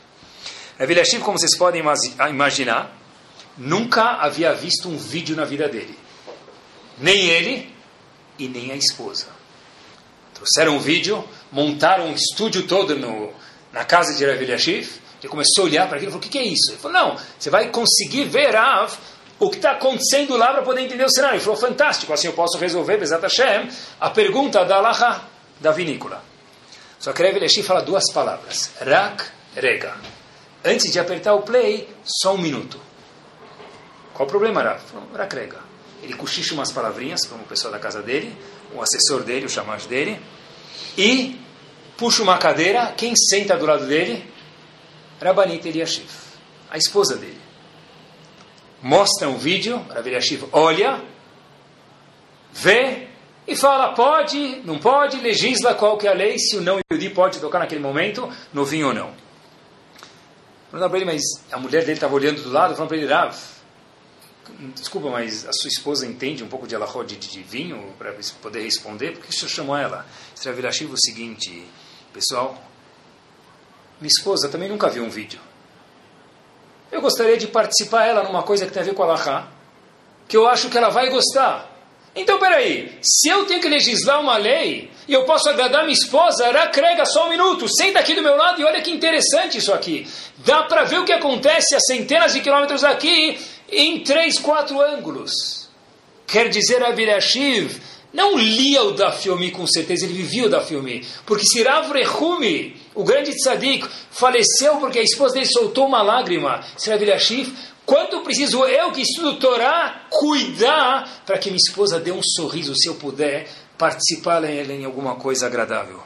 Rav Eliashiv, como vocês podem imaginar, nunca havia visto um vídeo na vida dele. Nem ele e nem a esposa. Trouxeram um vídeo, montaram um estúdio todo no, na casa de Rav Eliashiv, ele começou a olhar para aquilo e falou, o que, que, é isso? Ele falou, não, você vai conseguir ver, Rav, o que está acontecendo lá para poder entender o cenário. Ele falou, fantástico, assim eu posso resolver, Bezat Hashem, a pergunta da Alaha, da vinícola. Só que Rav Eliashiv fala duas palavras, Rak, Rega. Antes de apertar o play, só um minuto. Qual o problema, Rav? Rak, Rega. Ele cochicha umas palavrinhas para o pessoal da casa dele, o assessor dele, o chamado dele, e puxa uma cadeira, quem senta do lado dele? Rabanit Eliashiv, a esposa dele. Mostra um vídeo, Rav Eliashiv olha, vê e fala, pode, não pode, legisla qual que é a lei, se o não Yudi pode tocar naquele momento, no vinho ou não. Falando para ele, mas a mulher dele estava olhando do lado, falando para ele, Rav, desculpa, mas a sua esposa entende um pouco de alahó de, de vinho para poder responder? Por que o senhor chamou ela? Stravilashiv o seguinte, pessoal, minha esposa também nunca viu um vídeo. Eu gostaria de participar ela numa coisa que tem a ver com alahá, que eu acho que ela vai gostar. Então, peraí, se eu tenho que legislar uma lei e eu posso agradar minha esposa, Rakrega, só um minuto, senta aqui do meu lado e olha que interessante isso aqui. Dá para ver o que acontece a centenas de quilômetros aqui em três, quatro ângulos. Quer dizer, Abirashiv não lia o da com certeza, ele vivia o da filme. Porque se Rav Rehumi, o grande tzadik, faleceu porque a esposa dele soltou uma lágrima, se Rav Quanto preciso eu, que estudo Torá, cuidar para que minha esposa dê um sorriso, se eu puder, participar ela em alguma coisa agradável?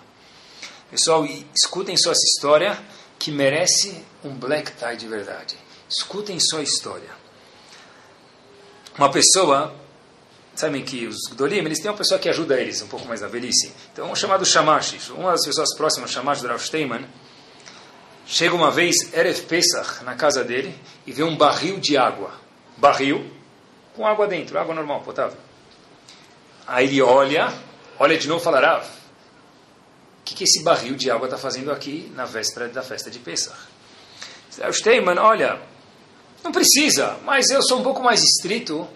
Pessoal, escutem só essa história que merece um black tie de verdade. Escutem só a história. Uma pessoa, sabem que os Gdolim, eles têm uma pessoa que ajuda eles um pouco mais na velhice. Então, um chamado Shamash, uma das pessoas próximas, Shamash do Rav Chega uma vez Erev Pesach na casa dele e vê um barril de água. Barril com água dentro, água normal, potável. Aí ele olha, olha de novo e fala, o que, que esse barril de água está fazendo aqui na véspera da festa de Pesach? Rav Steinman, olha, não precisa, mas eu sou um pouco mais estrito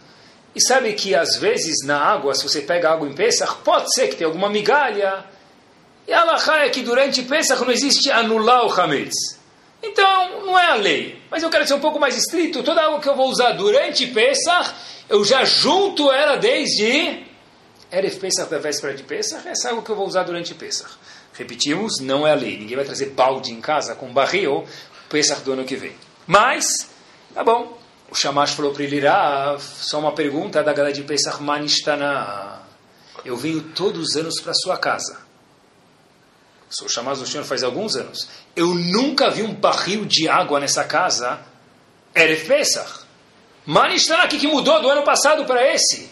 e sabe que às vezes na água, se você pega água em Pesach, pode ser que tenha alguma migalha, e a Allahá é que durante Pesach não existe anular o Hametz. Então, não é a lei. Mas eu quero ser um pouco mais estrito. Toda água que eu vou usar durante Pesach, eu já junto ela desde Erev Pesach da véspera de Pesach. Essa é água que eu vou usar durante Pesach. Repetimos, não é a lei. Ninguém vai trazer balde em casa com barril Pesach do ano que vem. Mas, tá bom. O Shamash falou para ele, ah, só uma pergunta da galera de Pesach Manishtana. Eu venho todos os anos para sua casa. Sou chamado do Senhor faz alguns anos. Eu nunca vi um barril de água nessa casa. Erev Pesach. Manishtana, o que mudou do ano passado para esse?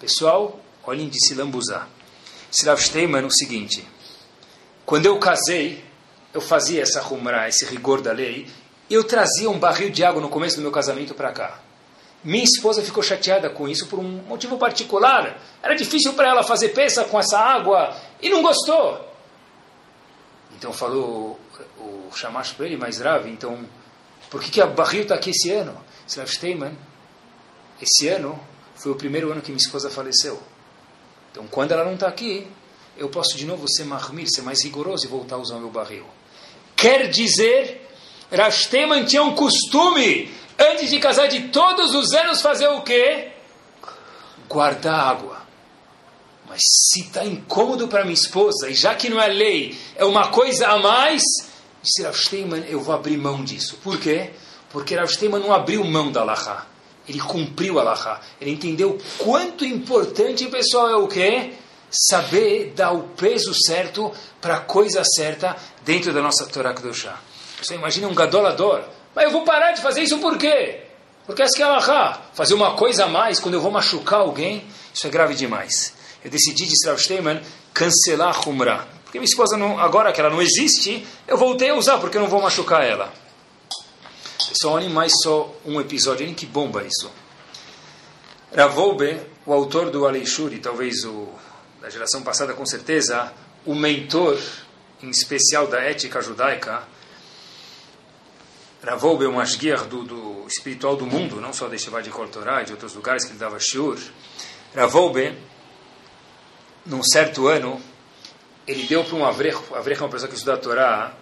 Pessoal, olhem de se lambuzar. Sirav Steinman, o seguinte. Quando eu casei, eu fazia essa rumra, esse rigor da lei. Eu trazia um barril de água no começo do meu casamento para cá. Minha esposa ficou chateada com isso por um motivo particular. Era difícil para ela fazer peça com essa água e não gostou. Então falou o Shamash para ele, mais grave, então, por que, que a barril está aqui esse ano? Slav Steinman, esse ano foi o primeiro ano que minha esposa faleceu. Então, quando ela não está aqui, eu posso de novo ser marmir, ser mais rigoroso e voltar a usar o meu barril. Quer dizer, Rashtemman tinha um costume, antes de casar de todos os anos, fazer o quê? Guardar água. Mas se está incômodo para minha esposa, e já que não é lei, é uma coisa a mais, disse Rav Steinman, eu vou abrir mão disso. Por quê? Porque Rav Steinman não abriu mão da Allahá. Ele cumpriu a Allahá. Ele entendeu quanto importante, pessoal, é o quê? Saber dar o peso certo para a coisa certa dentro da nossa Torá Kedoshá. Você imagina um gadolador. Mas eu vou parar de fazer isso por quê? Porque essa que é a Allahá. Fazer uma coisa a mais quando eu vou machucar alguém, isso é grave demais eu decidi, disse Rav Steinman, cancelar a Humra. Porque minha esposa, não, agora que ela não existe, eu voltei a usar, porque eu não vou machucar ela. Só olhem mais só um episódio, olhem que bomba isso. Ravolbe, o autor do Aleixuri, talvez o da geração passada com certeza, o mentor, em especial da ética judaica, Ravolbe, o masguiar do, do espiritual do mundo, não só de Shiva de Kortorá, de outros lugares que ele dava shiur, Ravolbe, num certo ano, ele deu para um avrejo, avrejo é uma pessoa que estuda a Torá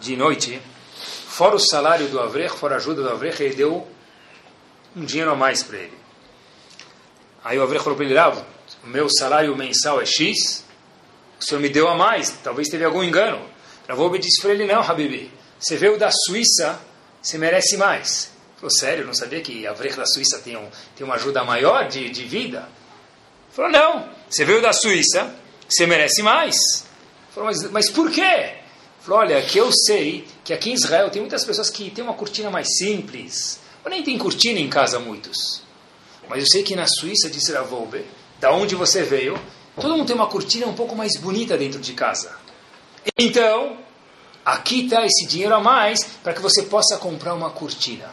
de noite, fora o salário do avrejo, fora a ajuda do avrejo, ele deu um dinheiro a mais para ele. Aí o avrejo falou para ele, ah, o meu salário mensal é X, o senhor me deu a mais, talvez teve algum engano. Ravoube disse para ele, não, Habibi, você veio da Suíça, você merece mais. Falou, sério, não sabia que a Avrejo da Suíça tem, um, tem uma ajuda maior de, de vida? Falou, não, você veio da Suíça, você merece mais. Falou, mas, mas por quê? Falou, olha, que eu sei que aqui em Israel tem muitas pessoas que têm uma cortina mais simples, ou nem tem cortina em casa muitos. Mas eu sei que na Suíça, disse Ravolbe, da onde você veio, todo mundo tem uma cortina um pouco mais bonita dentro de casa. Então, aqui está esse dinheiro a mais para que você possa comprar uma cortina.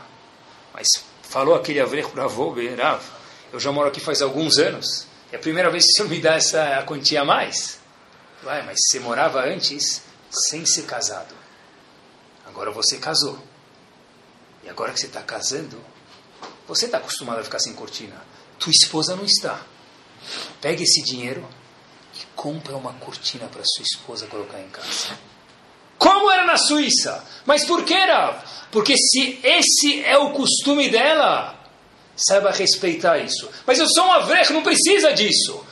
Mas falou aquele Avrech para avô, Rav, eu já moro aqui faz alguns anos, é a primeira vez que o senhor me dá essa quantia a mais. Vai, mas você morava antes sem ser casado. Agora você casou. E agora que você está casando, você está acostumado a ficar sem cortina. Tua esposa não está. Pega esse dinheiro e compra uma cortina para sua esposa colocar em casa. Como era na Suíça? Mas por que era? Porque se esse é o costume dela, saiba respeitar isso. Mas eu sou um avrejo, não precisa disso.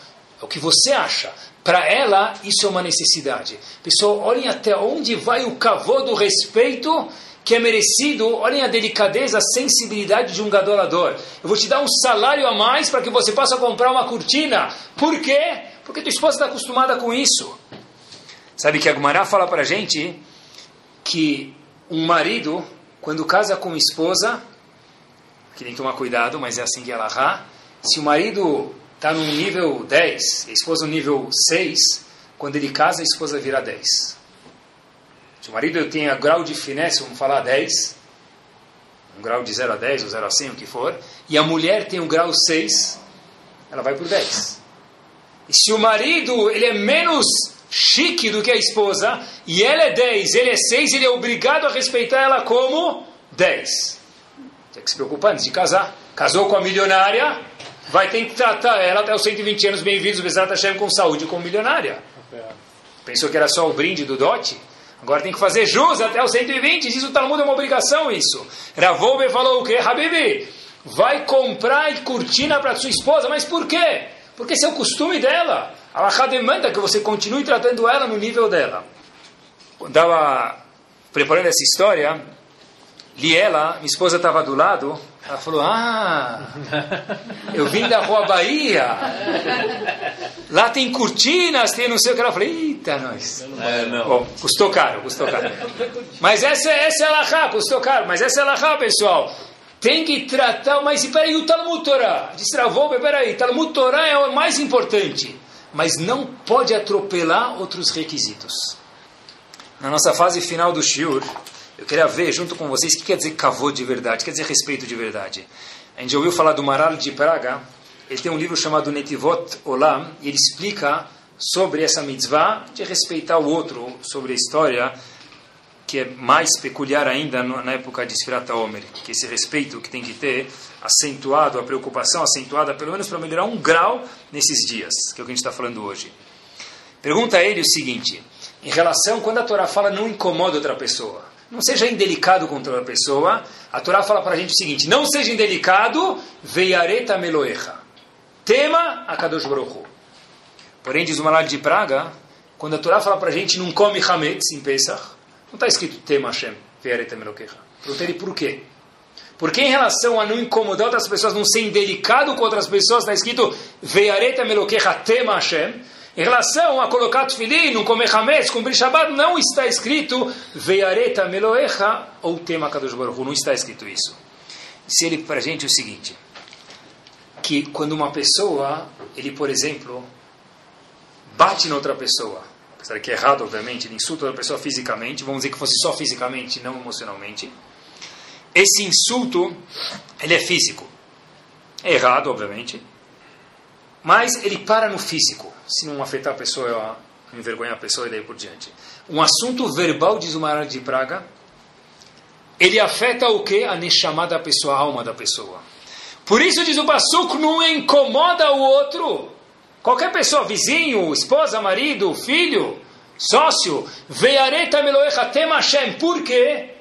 É o que você acha. Para ela, isso é uma necessidade. Pessoal, olhem até onde vai o cavô do respeito que é merecido. Olhem a delicadeza, a sensibilidade de um gadolador. Eu vou te dar um salário a mais para que você possa comprar uma cortina. Por quê? Porque tua esposa está acostumada com isso. Sabe que a Gumará fala para a gente que um marido, quando casa com esposa, que tem que tomar cuidado, mas é assim que ela rá, se o marido está no nível 10, a esposa no nível 6, quando ele casa, a esposa vira 10. Se o marido tem um grau de finesse, vamos falar 10, um grau de 0 a 10 ou 0 a 100, o que for, e a mulher tem um grau 6, ela vai por 10. E se o marido ele é menos chique do que a esposa, e ela é 10, ele é 6, ele é obrigado a respeitar ela como 10. Tem que se preocupar antes de casar. Casou com a milionária, vai ter que tratar ela até os 120 anos bem-vindos, Bezerra Hashem, com saúde como milionária. Pensou que era só o brinde do dote? Agora tem que fazer jus até os 120, diz o Talmud, é uma obrigação isso. Ravoube falou o quê? Habibi, vai comprar e cortina para sua esposa, mas por quê? Porque esse é o costume dela. Allah demanda que você continue tratando ela no nível dela. Quando estava preparando essa história, li ela, minha esposa estava do lado, ela falou, ah, eu vim da Rua Bahia, lá tem cortinas, tem não sei o que, ela falou, eita, nós. É, não. Bom, custou caro, custou caro. Mas essa, essa é a Lahá, custou caro, mas essa é a Lahá, pessoal. Tem que tratar, mas peraí, o Talmud Torah, destravou, peraí, Talmud Torah é o mais importante, mas não pode atropelar outros requisitos. Na nossa fase final do Shiur, eu queria ver junto com vocês o que quer dizer kavod de verdade, quer dizer respeito de verdade. A gente já ouviu falar do Maral de Praga, ele tem um livro chamado Netivot Olam, e ele explica sobre essa mitzvah de respeitar o outro, sobre a história que é mais peculiar ainda na época de Sfirat Omer, que esse respeito que tem que ter acentuado, a preocupação acentuada, pelo menos para melhorar um grau nesses dias, que é o que a gente está falando hoje. Pergunta a ele o seguinte, em relação, quando a Torá fala não incomoda outra pessoa, não seja indelicado com outra pessoa, a Torá fala para a gente o seguinte, não seja indelicado, veiareta meloecha, tema a Kadosh Baruch. Porém, diz o Malal de Praga, quando a Torá fala para a gente não come Hametz em Pesach, não está escrito tema Hashem, veiareta meloecha. Perguntei ele por quê. Porque em relação a não incomodar outras pessoas, não ser indelicado com outras pessoas, está escrito veiareta meloquecha tema Hashem. Em relação a colocar tefilim, não comer hametz, cumprir Shabbat, não está escrito veiareta meloecha ou tema Kadosh Baruch não está escrito isso. Se ele para a gente o seguinte, que quando uma pessoa, ele por exemplo, bate na outra pessoa, apesar que é errado obviamente, ele insulta outra pessoa fisicamente, vamos dizer que fosse só fisicamente, não emocionalmente, esse insulto, ele é físico. É errado, obviamente. Mas ele para no físico. Se não afetar a pessoa, envergonhar a pessoa e daí por diante. Um assunto verbal, diz o Maral de Praga, ele afeta o que? A neshama da pessoa, a alma da pessoa. Por isso, diz o Bassuco, não incomoda o outro. Qualquer pessoa, vizinho, esposa, marido, filho, sócio, veiareta meloecha tema Hashem. Por quê?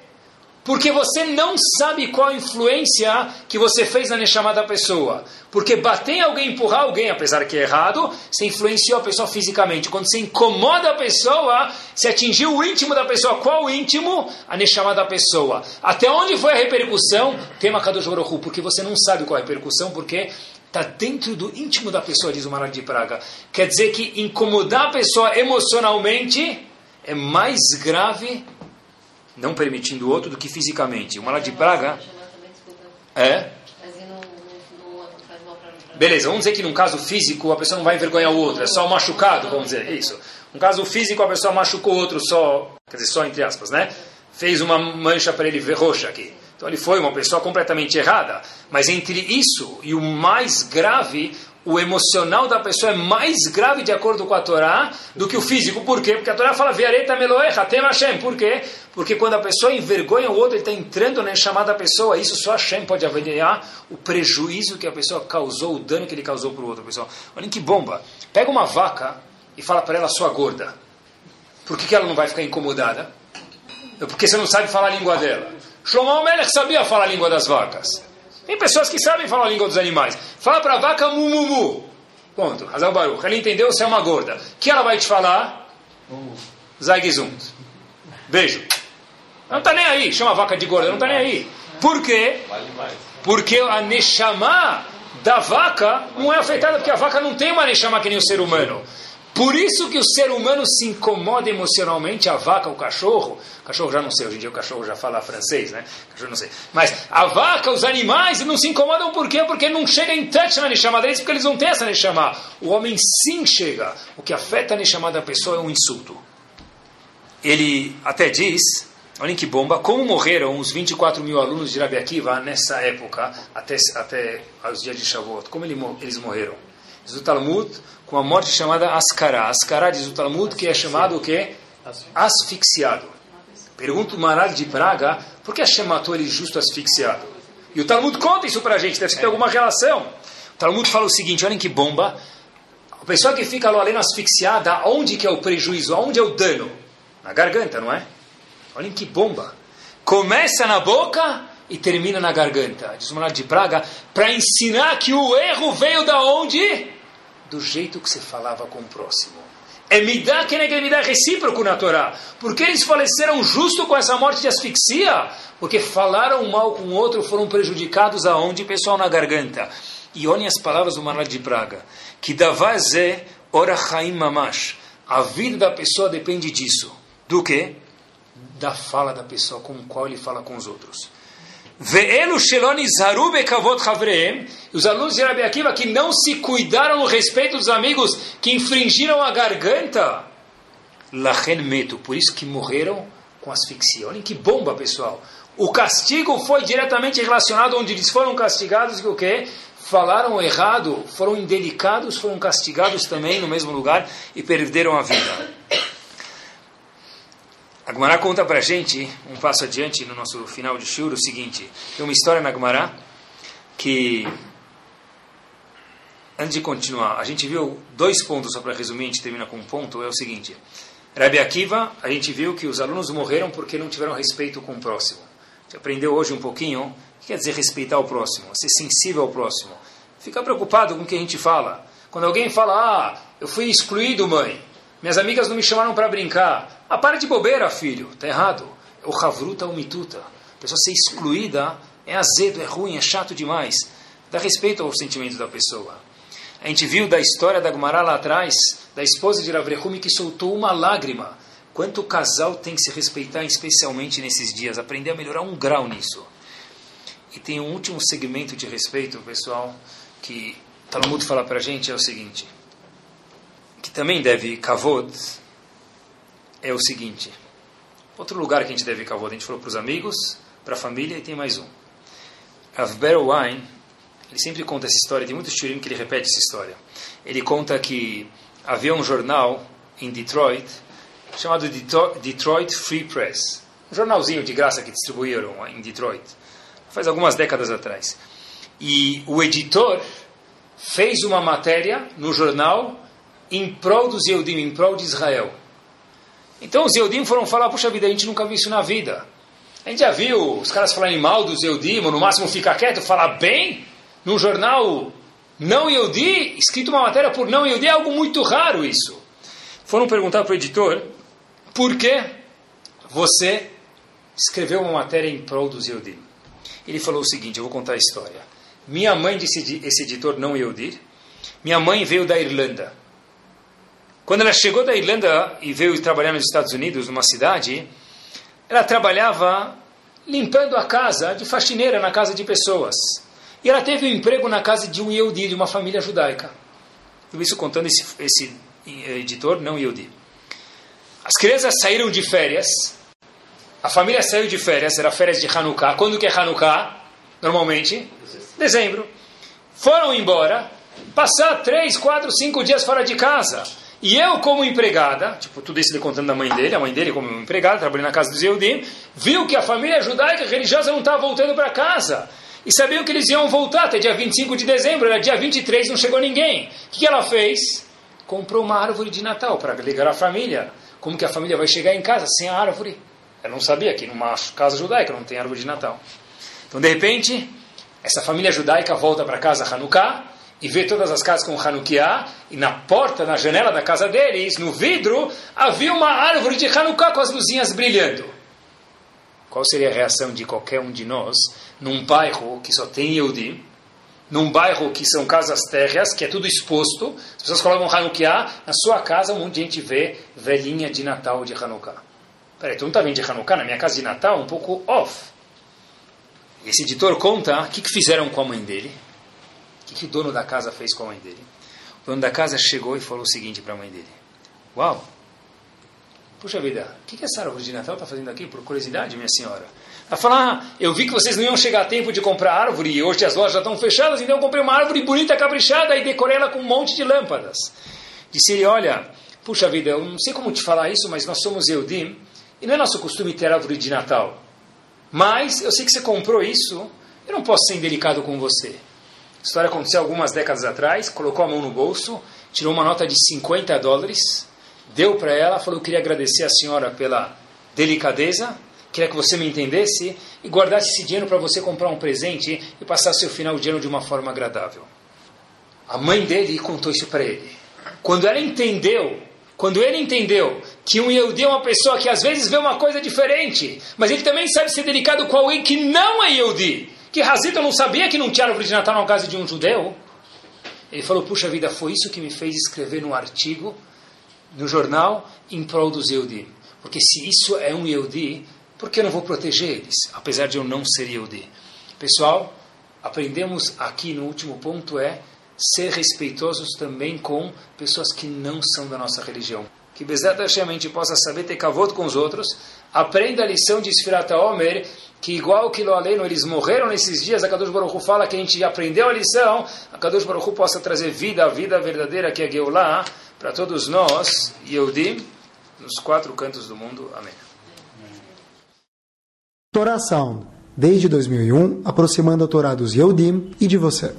Porque você não sabe qual a influência que você fez na Neshama da pessoa. Porque bater alguém, empurrar alguém, apesar que é errado, você influenciou a pessoa fisicamente. Quando você incomoda a pessoa, você atingiu o íntimo da pessoa. Qual o íntimo? A Neshama da pessoa. Até onde foi a repercussão? Tema Kadosh Baruch. Porque você não sabe qual a repercussão, porque está dentro do íntimo da pessoa, diz o Maral de Praga. Quer dizer que incomodar a pessoa emocionalmente é mais grave não permitindo o outro do que fisicamente. Uma lá de Praga. É? Beleza, vamos dizer que num caso físico a pessoa não vai envergonhar o outro, é só machucado, vamos dizer, isso. Um caso físico a pessoa machucou o outro só, quer dizer, só entre aspas, né? Fez uma mancha para ele ver roxa aqui. Então ele foi uma pessoa completamente errada. Mas entre isso e o mais grave, o emocional da pessoa é mais grave de acordo com a Torá do que o físico. Por quê? Porque a Torá fala, Viareta Meloecha, tem Hashem. Por quê? Porque quando a pessoa envergonha o outro, ele está entrando na chamada pessoa. Isso só Hashem pode avaliar o prejuízo que a pessoa causou, o dano que ele causou para o outro. Pessoal. Olha que bomba. Pega uma vaca e fala para ela, sua gorda. Por que, que ela não vai ficar incomodada? Porque você não sabe falar a língua dela. Shlomo Melech sabia falar a língua das vacas. Tem pessoas que sabem falar a língua dos animais. Fala para a vaca mu, mu, mu. Ponto. Hazal Baruch. Ela entendeu, você é uma gorda. O que ela vai te falar? Zaigizund. Beijo. Não está nem aí. Chama a vaca de gorda. Não está nem aí. Por quê? Porque a Neshama da vaca não é afetada, porque a vaca não tem uma Neshama que nem o ser humano. Por isso que o ser humano se incomoda emocionalmente, a vaca, o cachorro, o cachorro já não sei, hoje em dia o cachorro já fala francês, né? Cachorro não sei. Mas a vaca, os animais, não se incomodam por quê? Porque não chega em touch na Neshama deles, porque eles não têm essa Neshama. O homem sim chega. O que afeta a Neshama da pessoa é um insulto. Ele até diz, olhem que bomba, como morreram os 24 mil alunos de Rabi Akiva nessa época, até, até os dias de Shavuot, como ele, eles morreram? Diz o Talmud, com a morte chamada Ascará. Ascará diz o Talmud que é chamado o quê? Asfixiado. Pergunta o Maral de Praga, por que Hashem matou ele justo asfixiado? E o Talmud conta isso para a gente, deve ter alguma relação. O Talmud fala o seguinte, olhem que bomba. A pessoa que fica além asfixiada, onde que é o prejuízo? Onde é o dano? Na garganta, não é? Olhem que bomba. Começa na boca e termina na garganta. Diz o Maral de Praga, para ensinar que o erro veio da onde? Do jeito que você falava com o próximo. É midá que é midá recíproco na Torá. Por que eles faleceram justo com essa morte de asfixia? Porque falaram mal com o outro, foram prejudicados aonde? Pessoal, na garganta. E olhem as palavras do Maral de Praga. Que davazé ora chaim mamash. A vida da pessoa depende disso. Do que? Da fala da pessoa, com qual ele fala com os outros. Os alunos de Rabi Akiva que não se cuidaram no respeito dos amigos, que infringiram a garganta. Lachen meto, por isso que morreram com asfixia. Olhem que bomba, pessoal. O castigo foi diretamente relacionado onde eles foram castigados, que o quê? Falaram errado, foram indelicados, foram castigados também no mesmo lugar e perderam a vida. A Gemara conta para a gente, um passo adiante no nosso final de shur, o seguinte. Tem uma história na Gemara que, antes de continuar, a gente viu dois pontos, só para resumir, a gente termina com um ponto, é o seguinte. Rabi Akiva, a gente viu que os alunos morreram porque não tiveram respeito com o próximo. A gente aprendeu hoje um pouquinho o que quer dizer respeitar o próximo, ser sensível ao próximo. Ficar preocupado com o que a gente fala. Quando alguém fala, ah, eu fui excluído, mãe, minhas amigas não me chamaram para brincar, ah, para de bobeira, filho. Está errado. O havruta umituta. A pessoa ser excluída é azedo, é ruim, é chato demais. Dá respeito ao sentimento da pessoa. A gente viu da história da Gumará lá atrás, da esposa de Ravrehumi que soltou uma lágrima. Quanto o casal tem que se respeitar, especialmente nesses dias. Aprender a melhorar um grau nisso. E tem um último segmento de respeito, pessoal, que Talmud fala para a gente, é o seguinte. Que também deve, kavod, é o seguinte. Outro lugar que a gente deve kavod, a gente falou para os amigos, para a família e tem mais um. Rav Wine, ele sempre conta essa história, tem muitos tirim que ele repete essa história. Ele conta que havia um jornal em Detroit chamado Detroit Free Press. Um jornalzinho de graça que distribuíram em Detroit, faz algumas décadas atrás. E o editor fez uma matéria no jornal em prol dos Yehudim, em prol de Israel. Então os Eudim foram falar, puxa vida, a gente nunca viu isso na vida. A gente já viu os caras falarem mal dos Eudim, ou no máximo ficar quieto, falar bem, num jornal não Eudi, escrito uma matéria por não Eudi, é algo muito raro isso. Foram perguntar para o editor, por que você escreveu uma matéria em prol dos Eudim? Ele falou o seguinte, eu vou contar a história. Minha mãe disse esse editor não Eudir, minha mãe veio da Irlanda. Quando ela chegou da Irlanda e veio trabalhar nos Estados Unidos, numa cidade, ela trabalhava limpando a casa de faxineira na casa de pessoas. E ela teve um emprego na casa de um Yehudi, de uma família judaica. Tudo isso contando esse, esse editor, não Yehudi. As crianças saíram de férias A família saiu de férias, era férias de Hanukkah. Quando que é Hanukkah? Normalmente? Dezembro. Foram embora, passar três, quatro, cinco dias fora de casa. E eu, como empregada, tipo, tudo isso ele contando da mãe dele, a mãe dele como empregada, trabalhando na casa dos Yehudim, viu que a família judaica religiosa não estava voltando para casa. E sabiam que eles iam voltar até dia 25 de dezembro, era dia 23, não chegou ninguém. O que ela fez? Comprou uma árvore de Natal para ligar a família. Como que a família vai chegar em casa sem a árvore? Ela não sabia que numa casa judaica não tem árvore de Natal. Então, de repente, essa família judaica volta para casa Hanukkah e vê todas as casas com Hanukkah e na porta, na janela da casa deles, no vidro, havia uma árvore de Hanukkah com as luzinhas brilhando. Qual seria a reação de qualquer um de nós num bairro que só tem Yehudi, num bairro que são casas térreas, que é tudo exposto, as pessoas colocam Hanukkah, na sua casa um monte de gente vê velhinha de Natal de Hanukkah. Peraí, tu não está vendo de Hanukkah? Na minha casa de Natal, um pouco off. Esse editor conta o que, que fizeram com a mãe dele, o que, que o dono da casa fez com a mãe dele. O dono da casa chegou e falou o seguinte para a mãe dele: Uau, puxa vida, o que, que essa árvore de Natal está fazendo aqui? Por curiosidade, minha senhora. Ela falou: Ah, eu vi que vocês não iam chegar a tempo de comprar árvore e hoje as lojas já estão fechadas, então eu comprei uma árvore bonita, caprichada e decorei ela com um monte de lâmpadas. Disse ele: Olha, puxa vida, eu não sei como te falar isso, mas nós somos Eudim e não é nosso costume ter árvore de Natal. Mas eu sei que você comprou isso, eu não posso ser indelicado com você. História aconteceu algumas décadas atrás, colocou a mão no bolso, tirou uma nota de 50 dólares, deu para ela, falou: Eu queria agradecer a senhora pela delicadeza queria que você me entendesse e guardasse esse dinheiro para você comprar um presente e passar seu final de ano de uma forma agradável. A mãe dele contou isso para ele. Quando ela entendeu, quando ele entendeu que um Yehudi é uma pessoa que às vezes vê uma coisa diferente, mas ele também sabe ser delicado com alguém que não é Yehudi, que Razito não sabia que não tinha árvore de Natal na casa de um judeu, ele falou, puxa vida, foi isso que me fez escrever um artigo no jornal em prol dos Yehudi. Porque se isso é um Yehudi, por que eu não vou proteger eles, apesar de eu não ser Yehudi? Pessoal, aprendemos aqui no último ponto é ser respeitosos também com pessoas que não são da nossa religião. Que Bezat a gente possa saber ter cavoto com os outros. Aprenda a lição de Sfirata Omer, que igual que Loaleno, eles morreram nesses dias, a Kadosh Baruch Hu fala que a gente aprendeu a lição, a Kadosh Baruch Hu possa trazer vida, a vida verdadeira que é Geulah, para todos nós, Yehudim, nos quatro cantos do mundo. Amém. Torá Sound, desde 2001, aproximando a Torá dos Yehudim e de você.